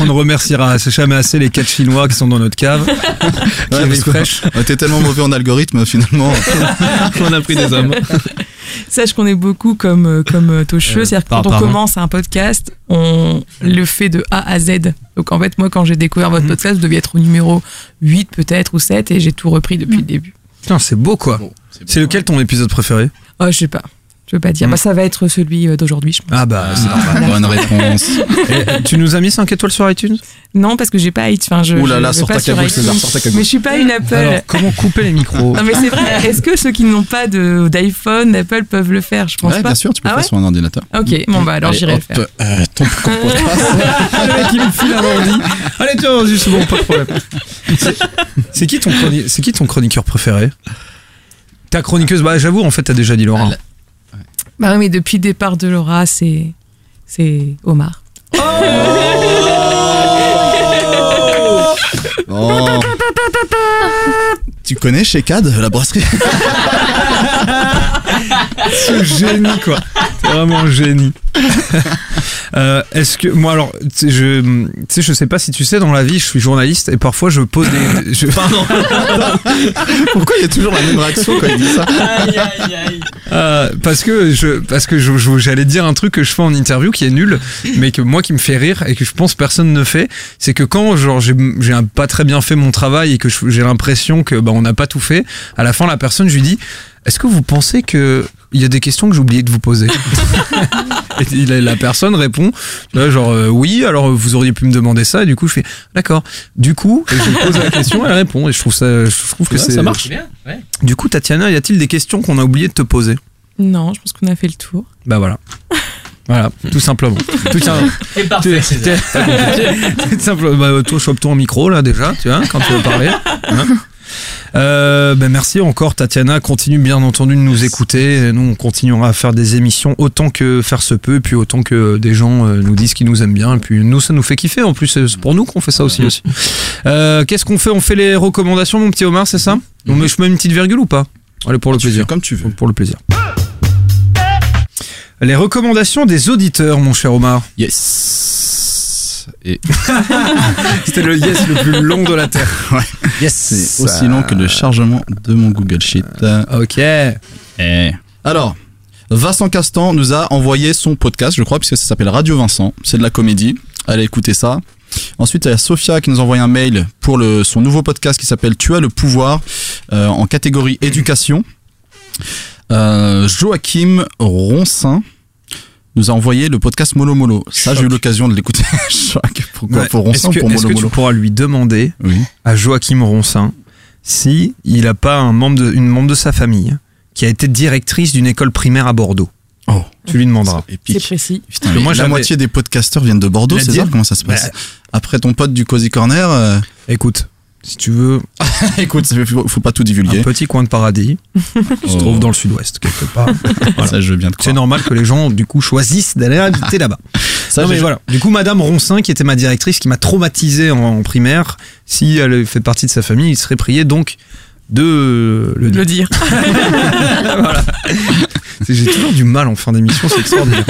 On ne remerciera jamais assez les quatre chinois qui sont dans notre cave. Ouais, était tellement mauvais en algorithme finalement. On a pris des hommes. Sache qu'on est beaucoup comme, euh, comme euh, Tocheux. C'est-à-dire que par- quand on commence un podcast, on le fait de A à Z. Donc en fait, moi, quand j'ai découvert votre podcast, vous deviez être au numéro 8 peut-être ou 7 et j'ai tout repris depuis le début. Putain, c'est beau quoi. C'est lequel ton épisode préféré? Oh, je sais pas. Je veux pas dire. Mm. Bah, ça va être celui euh, d'aujourd'hui, je pense. Ah bah c'est normal. Bonne réponse. Et, euh, tu nous as mis 5 étoiles sur iTunes? Non, parce que j'ai pas iTunes. Enfin, je, Ouh là là, sors pas ta cagoule. César, sors ta cagoule. Mais je suis pas une Apple. Alors comment couper les micros? Non mais c'est vrai. Est-ce que ceux qui n'ont pas de d'iPhone, d'Apple peuvent le faire? Je pense Ouais, pas. bien sûr, tu peux Ah le faire ouais sur un ordinateur. Ok, bon bah alors j'irai le faire. euh, ton. Le mec il me file un ordi. Allez tiens, juste bon, pas de problème. C'est- qui qui ton chroniqueur préféré? Ta chroniqueuse, bah j'avoue en fait t'as déjà dit Laura. Bah oui, mais depuis le départ de Laura, c'est c'est Omar. Oh. Tu connais chez CAD, la brasserie Ce génie quoi. C'est vraiment un génie. Euh, Est-ce que moi alors tu sais, je tu sais je sais pas si tu sais dans la vie je suis journaliste et parfois je pose des je- Pourquoi il y a toujours la même réaction quand il dit ça Euh, parce que je parce que j'allais dire un truc que je fais en interview qui est nul mais que moi qui me fait rire et que je pense personne ne fait c'est que quand genre j'ai j'ai un- pas très bien fait mon travail et que j'ai l'impression que bah on n'a pas tout fait. À la fin la personne je lui dis est-ce que vous pensez que il y a des questions que j'ai oublié de vous poser? Et la personne répond genre euh, oui alors vous auriez pu me demander ça. Et du coup je fais d'accord. Du coup et je pose la question elle répond. Et je trouve ça je trouve que ça marche. du coup Tatiana y a-t-il des questions qu'on a oublié de te poser? Non, je pense qu'on a fait le tour. bah voilà. Voilà, tout simplement. Tout simple- C'est parfait, tout- César. tout simple- Bah, toi, chope-toi un micro là déjà, tu vois, quand tu veux parler. hein. Euh, ben merci encore Tatiana, continue bien entendu de nous écouter. Nous on continuera à faire des émissions autant que faire se peut, et puis autant que des gens euh, nous disent qu'ils nous aiment bien, et puis nous ça nous fait kiffer. En plus c'est pour nous qu'on fait ça aussi. aussi. Euh, Qu'est-ce qu'on fait? On fait les recommandations, mon petit Omar, c'est ça? On met, je mets une petite virgule ou pas? Allez pour le Tu plaisir. comme tu veux. Pour le plaisir. Les recommandations des auditeurs, mon cher Omar. Yes. Et C'était le yes le plus long de la Terre. Ouais. Yes. c'est aussi long que le chargement de mon Google Sheet. Ok. Eh. Alors, Vincent Castan nous a envoyé son podcast, je crois, puisque ça s'appelle Radio Vincent. C'est de la comédie. Allez écouter ça. Ensuite, il y a Sophia qui nous a envoyé un mail pour le, son nouveau podcast qui s'appelle Tu as le pouvoir euh, en catégorie éducation. Euh, Joachim Roncin nous a envoyé le podcast Molo Molo. Ça, j'ai eu l'occasion de l'écouter. Pourquoi Ouais. pour Roncin que, pour est-ce Molo que tu pourras lui demander Oui. à Joachim Roncin si il a pas un membre de, une membre de sa famille qui a été directrice d'une école primaire à Bordeaux? Oh, Tu lui demanderas. C'est précis. Putain, Parce que mais moi, la moitié des podcasteurs viennent de Bordeaux, c'est ça Comment ça se passe Bah. Après ton pote du Cozy Corner, euh, Écoute, si tu veux écoute, faut, faut pas tout un divulguer. petit coin de paradis, qui se Oh. trouve dans le sud-ouest quelque part. Ça, je veux bien te C'est normal que les gens du coup choisissent d'aller habiter là-bas. Ça, non mais voilà. Du coup, Madame Roncin, qui était ma directrice, qui m'a traumatisé en, en primaire, si elle fait partie de sa famille, il serait prié donc de le, Le dire. Voilà. C'est- J'ai toujours du mal en fin d'émission, c'est extraordinaire.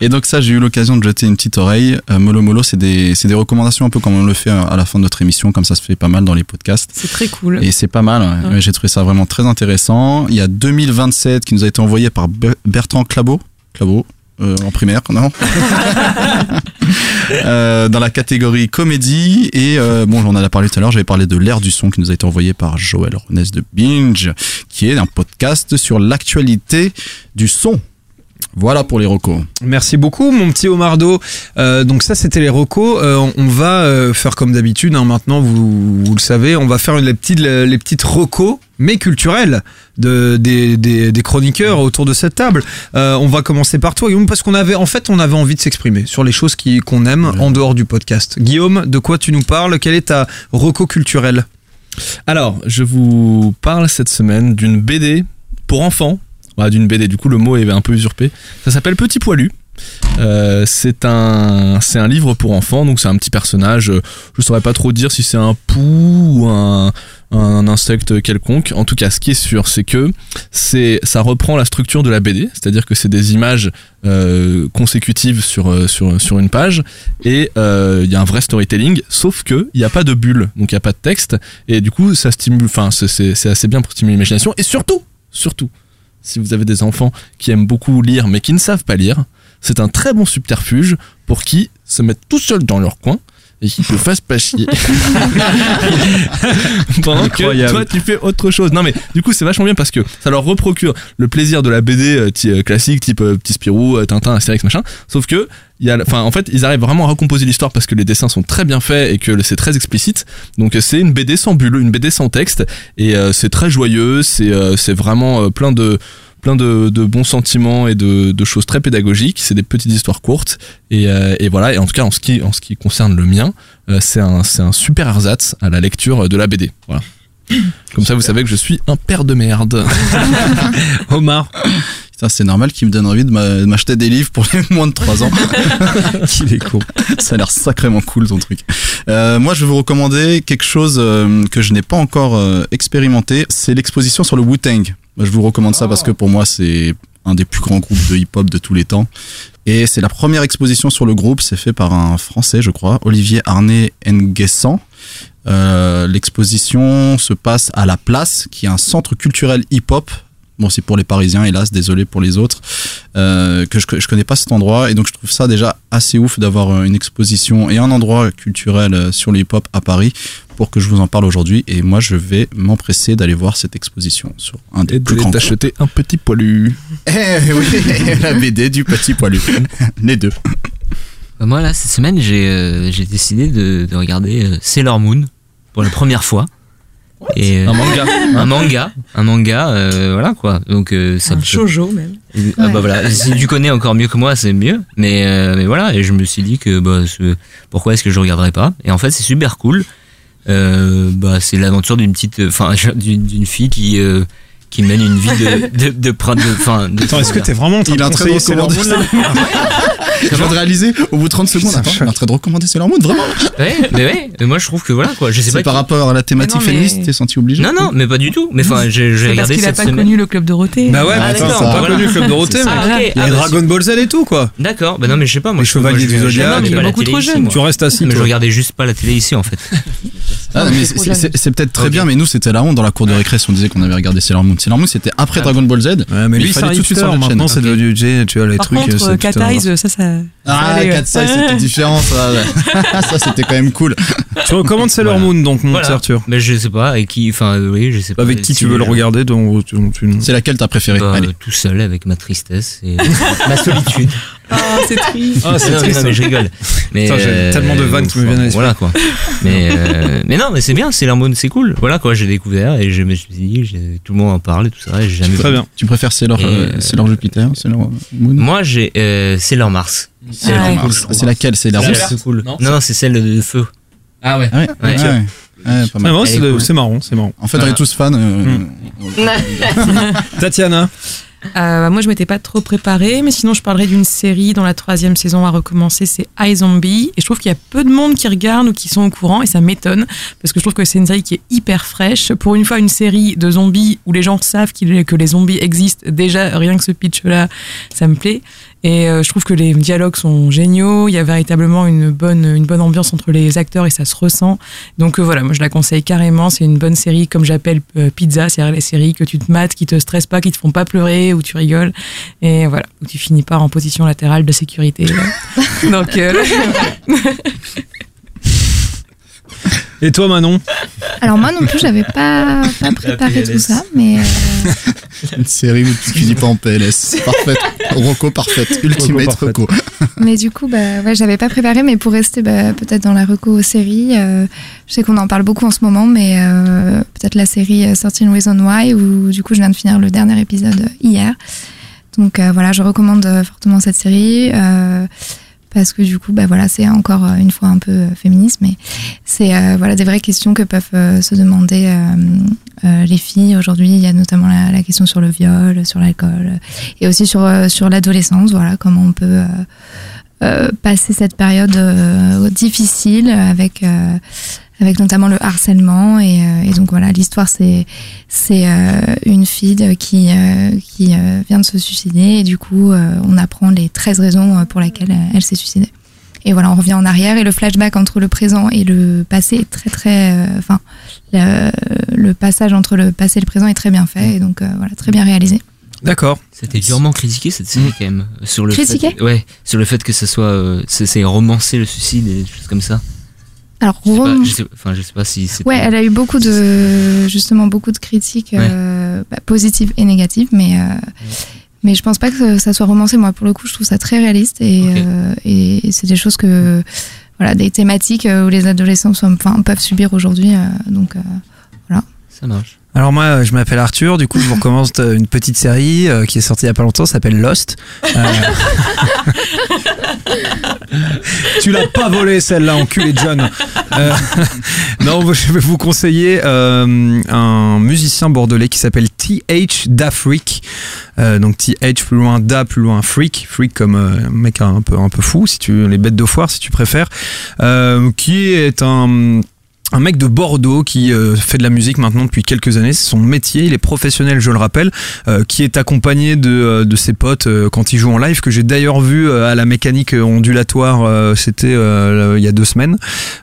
Et donc ça, j'ai eu l'occasion de jeter une petite oreille. Euh, Molo Molo, c'est des, c'est des recommandations un peu comme on le fait à la fin de notre émission, comme ça se fait pas mal dans les podcasts. C'est très cool. Et c'est pas mal, ouais. Ouais. Ouais, j'ai trouvé ça vraiment très intéressant. Il y a 2027 qui nous a été envoyé par Ber- Bertrand Clabot. Clabot euh, en primaire, non Euh, Dans la catégorie comédie. Et euh, bon, j'en ai parlé tout à l'heure, j'avais parlé de l'ère du son qui nous a été envoyé par Joël Ronès de Binge, qui est un podcast sur l'actualité du son. Voilà pour les recos. Merci beaucoup, mon petit Omardo. Euh, donc ça, c'était les recos. Euh, on- va euh, faire comme d'habitude. hein, maintenant, vous, vous le savez, on va faire les petites, les petites recos, mais culturelles, de, des, des, des chroniqueurs autour de cette table. Euh, on va commencer par toi, Guillaume, parce qu'on avait, en fait, on avait envie de s'exprimer sur les choses qui- qu'on aime en dehors du podcast. Guillaume, de quoi tu nous parles? Quelle est ta reco culturelle? Alors, je vous parle cette semaine d'une BD pour enfants. Voilà, d'une BD, du coup le mot est un peu usurpé. Ça s'appelle Petit Poilu. Euh, c'est un c'est un livre pour enfants. Donc c'est un petit personnage. Euh, je saurais pas trop dire si c'est un pou ou un, un insecte quelconque. En tout cas ce qui est sûr c'est que c'est ça reprend la structure de la BD c'est-à-dire que c'est des images euh, consécutives sur sur sur une page. Et il y a un vrai storytelling. Sauf que il n'y a pas de bulle. Donc il n'y a pas de texte. Et du coup ça stimule enfin c'est assez bien pour stimuler l'imagination. Et surtout surtout si vous avez des enfants qui aiment beaucoup lire mais qui ne savent pas lire, c'est un très bon subterfuge pour qui se mettent tout seuls dans leur coin et qui te fassent pas chier. Pendant Incroyable. que toi tu fais autre chose. Non mais du coup c'est vachement bien parce que ça leur reprocure le plaisir de la BD euh, euh, classique type euh, Petit Spirou, Tintin, Astérix machin. Sauf que il y a, enfin en fait ils arrivent vraiment à recomposer l'histoire parce que les dessins sont très bien faits et que c'est très explicite. Donc c'est une BD sans bulle, une BD sans texte et euh, c'est très joyeux. C'est euh, c'est vraiment euh, plein de plein de, de bons sentiments et de, de choses très pédagogiques. C'est des petites histoires courtes. Et, euh, et voilà. Et en tout cas, en ce qui, en ce qui concerne le mien, euh, c'est un, super ersatz à la lecture de la BD. Voilà. Comme ça, vous savez que je suis un père de merde. Omar. Putain, c'est normal qu'il me donne envie de m'a- de m'acheter des livres pour les moins de 3 ans. Qu'il est con. Ça a l'air sacrément cool ton truc. Euh, moi, je vais vous recommander quelque chose euh, que je n'ai pas encore euh, expérimenté. C'est l'exposition sur le Wu-Tang. Moi, Je vous recommande ça parce que pour moi, c'est un des plus grands groupes de hip-hop de tous les temps. Et c'est la première exposition sur le groupe. C'est fait par un Français, je crois, Olivier Arnay Nguessan. Euh, L'exposition se passe à La Place, qui est un centre culturel hip-hop. Bon, c'est pour les Parisiens, hélas, désolé pour les autres, euh, que je, je connais pas cet endroit. Et donc, je trouve ça déjà assez ouf d'avoir euh, une exposition et un endroit culturel sur le hip-hop à Paris pour que je vous en parle aujourd'hui. Et moi, je vais m'empresser d'aller voir cette exposition sur un des Et plus grands. t'acheter un petit poilu. Eh oui, la BD du petit poilu. Les deux. Bah, moi là cette semaine j'ai euh, décidé de, de regarder euh, Sailor Moon pour la première fois. Et, euh, Un manga. un manga, un manga, euh, voilà quoi. Donc euh, ça Un me- shoujo même. Euh, Ah bah voilà, si tu connais encore mieux que moi, c'est mieux. Mais, euh, mais voilà, et je me suis dit que bah, pourquoi est-ce que je regarderais pas? Et en fait, c'est super cool. Euh, bah, c'est l'aventure d'une petite, enfin, d'une d'une fille qui euh, qui mène une vie de de de, de, de, enfin, de- Attends, est-ce que t'es vraiment en train Il de conseiller Sailor Moon, là Je viens de réaliser au bout de 30 secondes. Attends, il est en train de recommander Sailor Moon, vraiment Ouais, mais ouais, mais moi je trouve que voilà quoi. Je sais C'est pas. par rapport à la thématique non, mais- féministe, t'es senti obligé Non non, mais pas du tout. Mais enfin, j'ai j'ai C'est parce regardé qu'il a pas semaine. connu le club Dorothée. Bah ouais, Ah, mais attends, t'as pas voilà. connu le club Dorothée, mec. Il y a Ah, Dragon Ball Z et tout, quoi. D'accord, bah non mais je sais pas moi. Les je- Chevaliers du Zodiac, beaucoup trop jeune. Tu restes assis, Mais je regardais juste pas la télé ici en fait. Ah, mais c'est peut-être très bien, mais nous c'était la honte dans la cour de récré on disait qu'on avait regardé Sailor Moon. Sailor Moon c'était après Ah. Dragon Ball Z. Ouais, mais il lui, c'est fallait tout de suite de chaîne. Maintenant, c'est devenu, tu vois, les Par trucs. contre, c'est euh, Cat Eyes, ça, ça. Ah. 4 ça c'était différent ça. ça c'était quand même cool. Tu recommandes Sailor Voilà. Moon, donc, mon Voilà. petit Arthur. Mais je sais pas avec qui, enfin euh, oui, je sais pas. Avec qui tu veux le gens- regarder C'est laquelle t'as préféré Bah, euh, tout seul avec ma tristesse et ma solitude. Oh, c'est triste. Ah, c'est non, mais, triste. non, mais je rigole. Mais, Putain, j'ai tellement de vannes qui me viennent à l'esprit. Voilà quoi. Mais, euh, mais non, mais c'est bien, c'est l'hormone, c'est cool. Voilà quoi, j'ai découvert et je me suis dit, tout le monde en parle et tout ça. et J'ai jamais Très bien. Tu préfères Sailor, euh, euh, Sailor Jupiter, Sailor Moon Moi, j'ai euh, Sailor Mars. C'est Ah cool. C'est laquelle C'est la C'est rousse c'est cool. Non, Non, c'est celle de feu. Ah ouais. Ah ouais, Ouais. ouais, ouais. Ah, c'est cool. c'est marrant, c'est marrant. En fait, on est tous fans. euh, Tatiana. Euh, moi, je m'étais pas trop préparée, mais sinon, je parlerai d'une série dont la troisième saison a recommencé, c'est iZombie. Et je trouve qu'il y a peu de monde qui regarde ou qui sont au courant, et ça m'étonne, parce que je trouve que c'est une série qui est hyper fraîche. Pour une fois, une série de zombies où les gens savent que les zombies existent, déjà, rien que ce pitch-là, ça me plaît. Et euh, je trouve que les dialogues sont géniaux. Il y a véritablement une bonne, une bonne ambiance entre les acteurs et ça se ressent. Donc euh, voilà, moi je la conseille carrément. C'est une bonne série, comme j'appelle euh, pizza, c'est-à-dire les séries que tu te mates, qui te stressent pas, qui te font pas pleurer, où tu rigoles. Et voilà, où tu finis pas en position latérale de sécurité. Donc euh, Et toi, Manon Alors moi non plus, j'avais pas, pas préparé tout ça, mais euh, Une série où tu dis pas en PLS. Parfaite. Rocco, parfaite. Ultimate parfaite. Rocco. mais du coup, bah, ouais, j'avais pas préparé, mais pour rester bah, peut-être dans la reco série, euh, je sais qu'on en parle beaucoup en ce moment, mais euh, peut-être la série euh, 13 Reasons Why, où du coup je viens de finir le dernier épisode hier. Donc euh, voilà, je recommande fortement cette série. euh, parce que du coup, bah voilà, c'est encore euh, une fois un peu euh, féministe, mais c'est euh, voilà des vraies questions que peuvent euh, se demander euh, les filles aujourd'hui. Il y a notamment la, la question sur le viol, sur l'alcool, et aussi sur sur l'adolescence. Voilà, comment on peut passer cette période difficile avec avec notamment le harcèlement. Et, euh, et donc voilà l'histoire c'est c'est euh, une fille qui euh, qui euh, vient de se suicider. Et du coup euh, on apprend les 13 raisons pour lesquelles elle s'est suicidée. Et voilà on revient en arrière et le flashback entre le présent et le passé est très très euh, enfin le, le passage entre le passé et le présent est très bien fait. Et donc euh, voilà très bien réalisé. D'accord. C'était durement critiqué cette série quand même sur le Critiqué? Fait, ouais sur le fait que ce soit euh, c'est c'est romancer le suicide et des choses comme ça. Alors Je sais pas, rom- je sais, enfin je sais pas si c'est Ouais, elle a eu beaucoup de justement beaucoup de critiques euh, bah, positives et négatives, mais euh, mais je pense pas que ça soit romancé. Moi, pour le coup, je trouve ça très réaliste et euh, et c'est des choses que voilà des thématiques euh, où les adolescents sont, enfin, peuvent subir aujourd'hui. euh, donc euh, voilà. ça marche. Alors moi, euh, je m'appelle Arthur. Du coup, je vous recommande euh, une petite série euh, qui est sortie il y a pas longtemps, s'appelle Lost. Tu l'as pas volé celle-là, enculé John. Euh, non, je vais vous conseiller un musicien bordelais qui s'appelle TH Dafric. Euh, donc TH plus loin Da plus loin Freak, Freak comme un mec un peu un peu fou, si tu les bêtes de foire, si tu préfères, qui est un un mec de Bordeaux qui euh, fait de la musique maintenant depuis quelques années, c'est son métier, il est professionnel, je le rappelle, euh, qui est accompagné de, euh, de ses potes euh, quand il joue en live, que j'ai d'ailleurs vu euh, à la mécanique ondulatoire, euh, c'était euh, il y a deux semaines,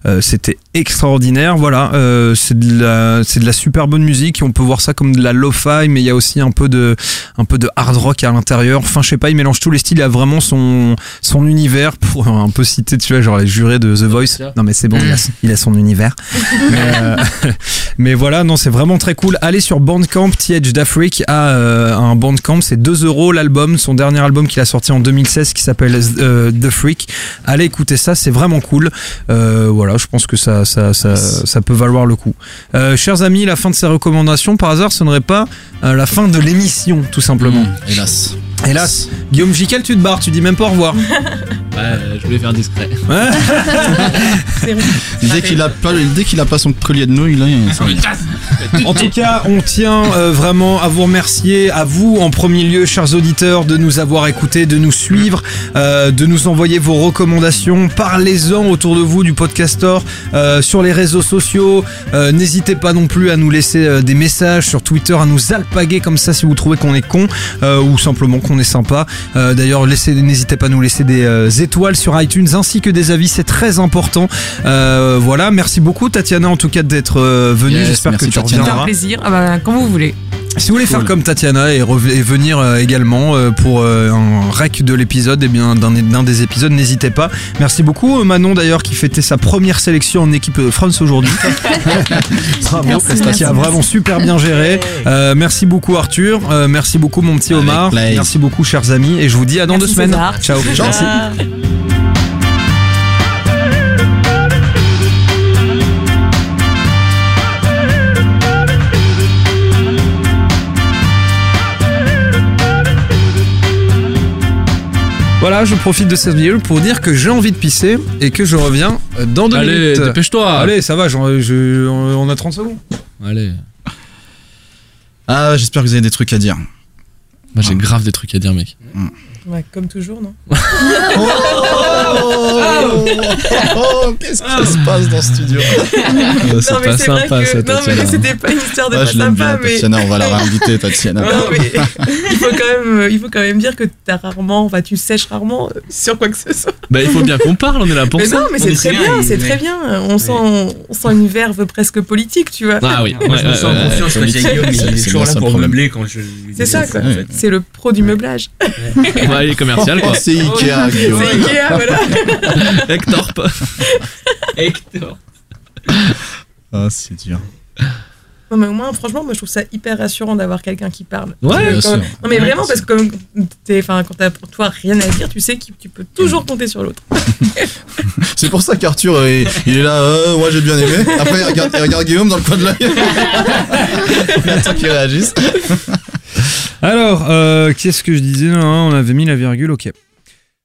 Euh, c'était extraordinaire, voilà, euh, c'est de la c'est de la super bonne musique, on peut voir ça comme de la lo-fi, mais il y a aussi un peu de un peu de hard rock à l'intérieur, enfin je sais pas, il mélange tous les styles, il a vraiment son son univers pour un peu citer, tu vois, genre les jurés de The Voice, non mais c'est bon, il a, il a son univers mais, euh, mais voilà, non, c'est vraiment très cool. Allez sur Bandcamp, TH d'Afrique a euh, un Bandcamp, c'est 2 euros l'album, son dernier album qu'il a sorti en 2016 qui s'appelle euh, The Freak. Allez écouter ça, c'est vraiment cool. Euh, voilà, je pense que ça, ça, ça, ça peut valoir le coup. Euh, chers amis, la fin de ces recommandations, par hasard, ce serait pas euh, la fin de l'émission, tout simplement. Hélas. Hélas, Guillaume Jiquel, tu te barres, tu dis même pas au revoir. Ouais, je voulais faire discret. Dès qu'il a pas, dès qu'il a pas son collier de nouilles, là, ça va. En tout cas, on tient euh, vraiment à vous remercier, à vous en premier lieu, chers auditeurs, de nous avoir écoutés, de nous suivre, euh, de nous envoyer vos recommandations. Parlez-en autour de vous du Podcastor, euh, sur les réseaux sociaux. Euh, N'hésitez pas non plus à nous laisser euh, des messages sur Twitter, à nous alpaguer comme ça si vous trouvez qu'on est con euh, ou simplement qu'on est sympa. Euh, D'ailleurs, n'hésitez pas à nous laisser des euh, étoiles sur iTunes ainsi que des avis, c'est très important. Euh, voilà, merci beaucoup Tatiana en tout cas d'être venue. Yes, J'espère que merci, tu un plaisir. Ah bah, quand vous voulez. Si vous voulez faire comme Tatiana et, venir euh, également euh, pour euh, un rec de l'épisode, et bien d'un des épisodes, n'hésitez pas. Merci beaucoup Euh, Manon d'ailleurs qui fêtait sa première sélection en équipe de France aujourd'hui. Bravo, Merci, a merci. vraiment super bien géré. Euh, merci beaucoup Arthur, Euh, merci beaucoup mon petit Omar, merci beaucoup chers amis et je vous dis à dans Merci, deux semaines. César. Ciao. Merci. Voilà, je profite de cette vidéo pour dire que j'ai envie de pisser et que je reviens dans deux Allez, minutes. dépêche-toi. Allez, ça va, j'en- je- on a 30 secondes. Allez. Ah, j'espère que vous avez des trucs à dire. Moi, j'ai grave des trucs à dire, mec. Ouais, comme toujours, non Oh, qu'est-ce qui se passe dans ce studio Euh, C'est Non, mais pas sympa, que- ça, Non, mais Tatiana. c'était pas une histoire de Ah, pas je bien, sympa, mais. Tatiana, on va la réinviter, Tatiana. Non, mais il faut quand même, il faut quand même dire que t'as rarement, enfin, tu sèches rarement euh, sur quoi que ce soit. Bah, il faut bien qu'on parle, on est là pour mais ça. non, mais c'est très bien, c'est très bien. On sent, on sent une verve presque politique, tu vois. Ah oui, Moi, je me ouais, sens en ouais, confiance ouais, Guillaume, il c'est- est toujours là pour meubler quand je. C'est ça, quoi. Ouais. C'est le pro du meublage. Ouais, il est commercial, quoi. C'est Ikea, Guillaume. C'est Ikea, voilà. Hector. Hector. Ah, c'est dur. Non, mais au moins, franchement, moi, je trouve ça hyper rassurant d'avoir quelqu'un qui parle. Ouais, Parce que bien quand- sûr. Non, mais vraiment, parce que comme t'es, enfin, quand t'as pour toi rien à dire, tu sais que tu peux toujours compter sur l'autre. C'est pour ça qu'Arthur, euh, il est là, euh, moi j'ai bien aimé. Après, il regarde, il regarde Guillaume dans le coin de l'œil. il attend qu'il réagisse. Alors, euh, qu'est-ce que je disais Non, on avait mis la virgule, ok.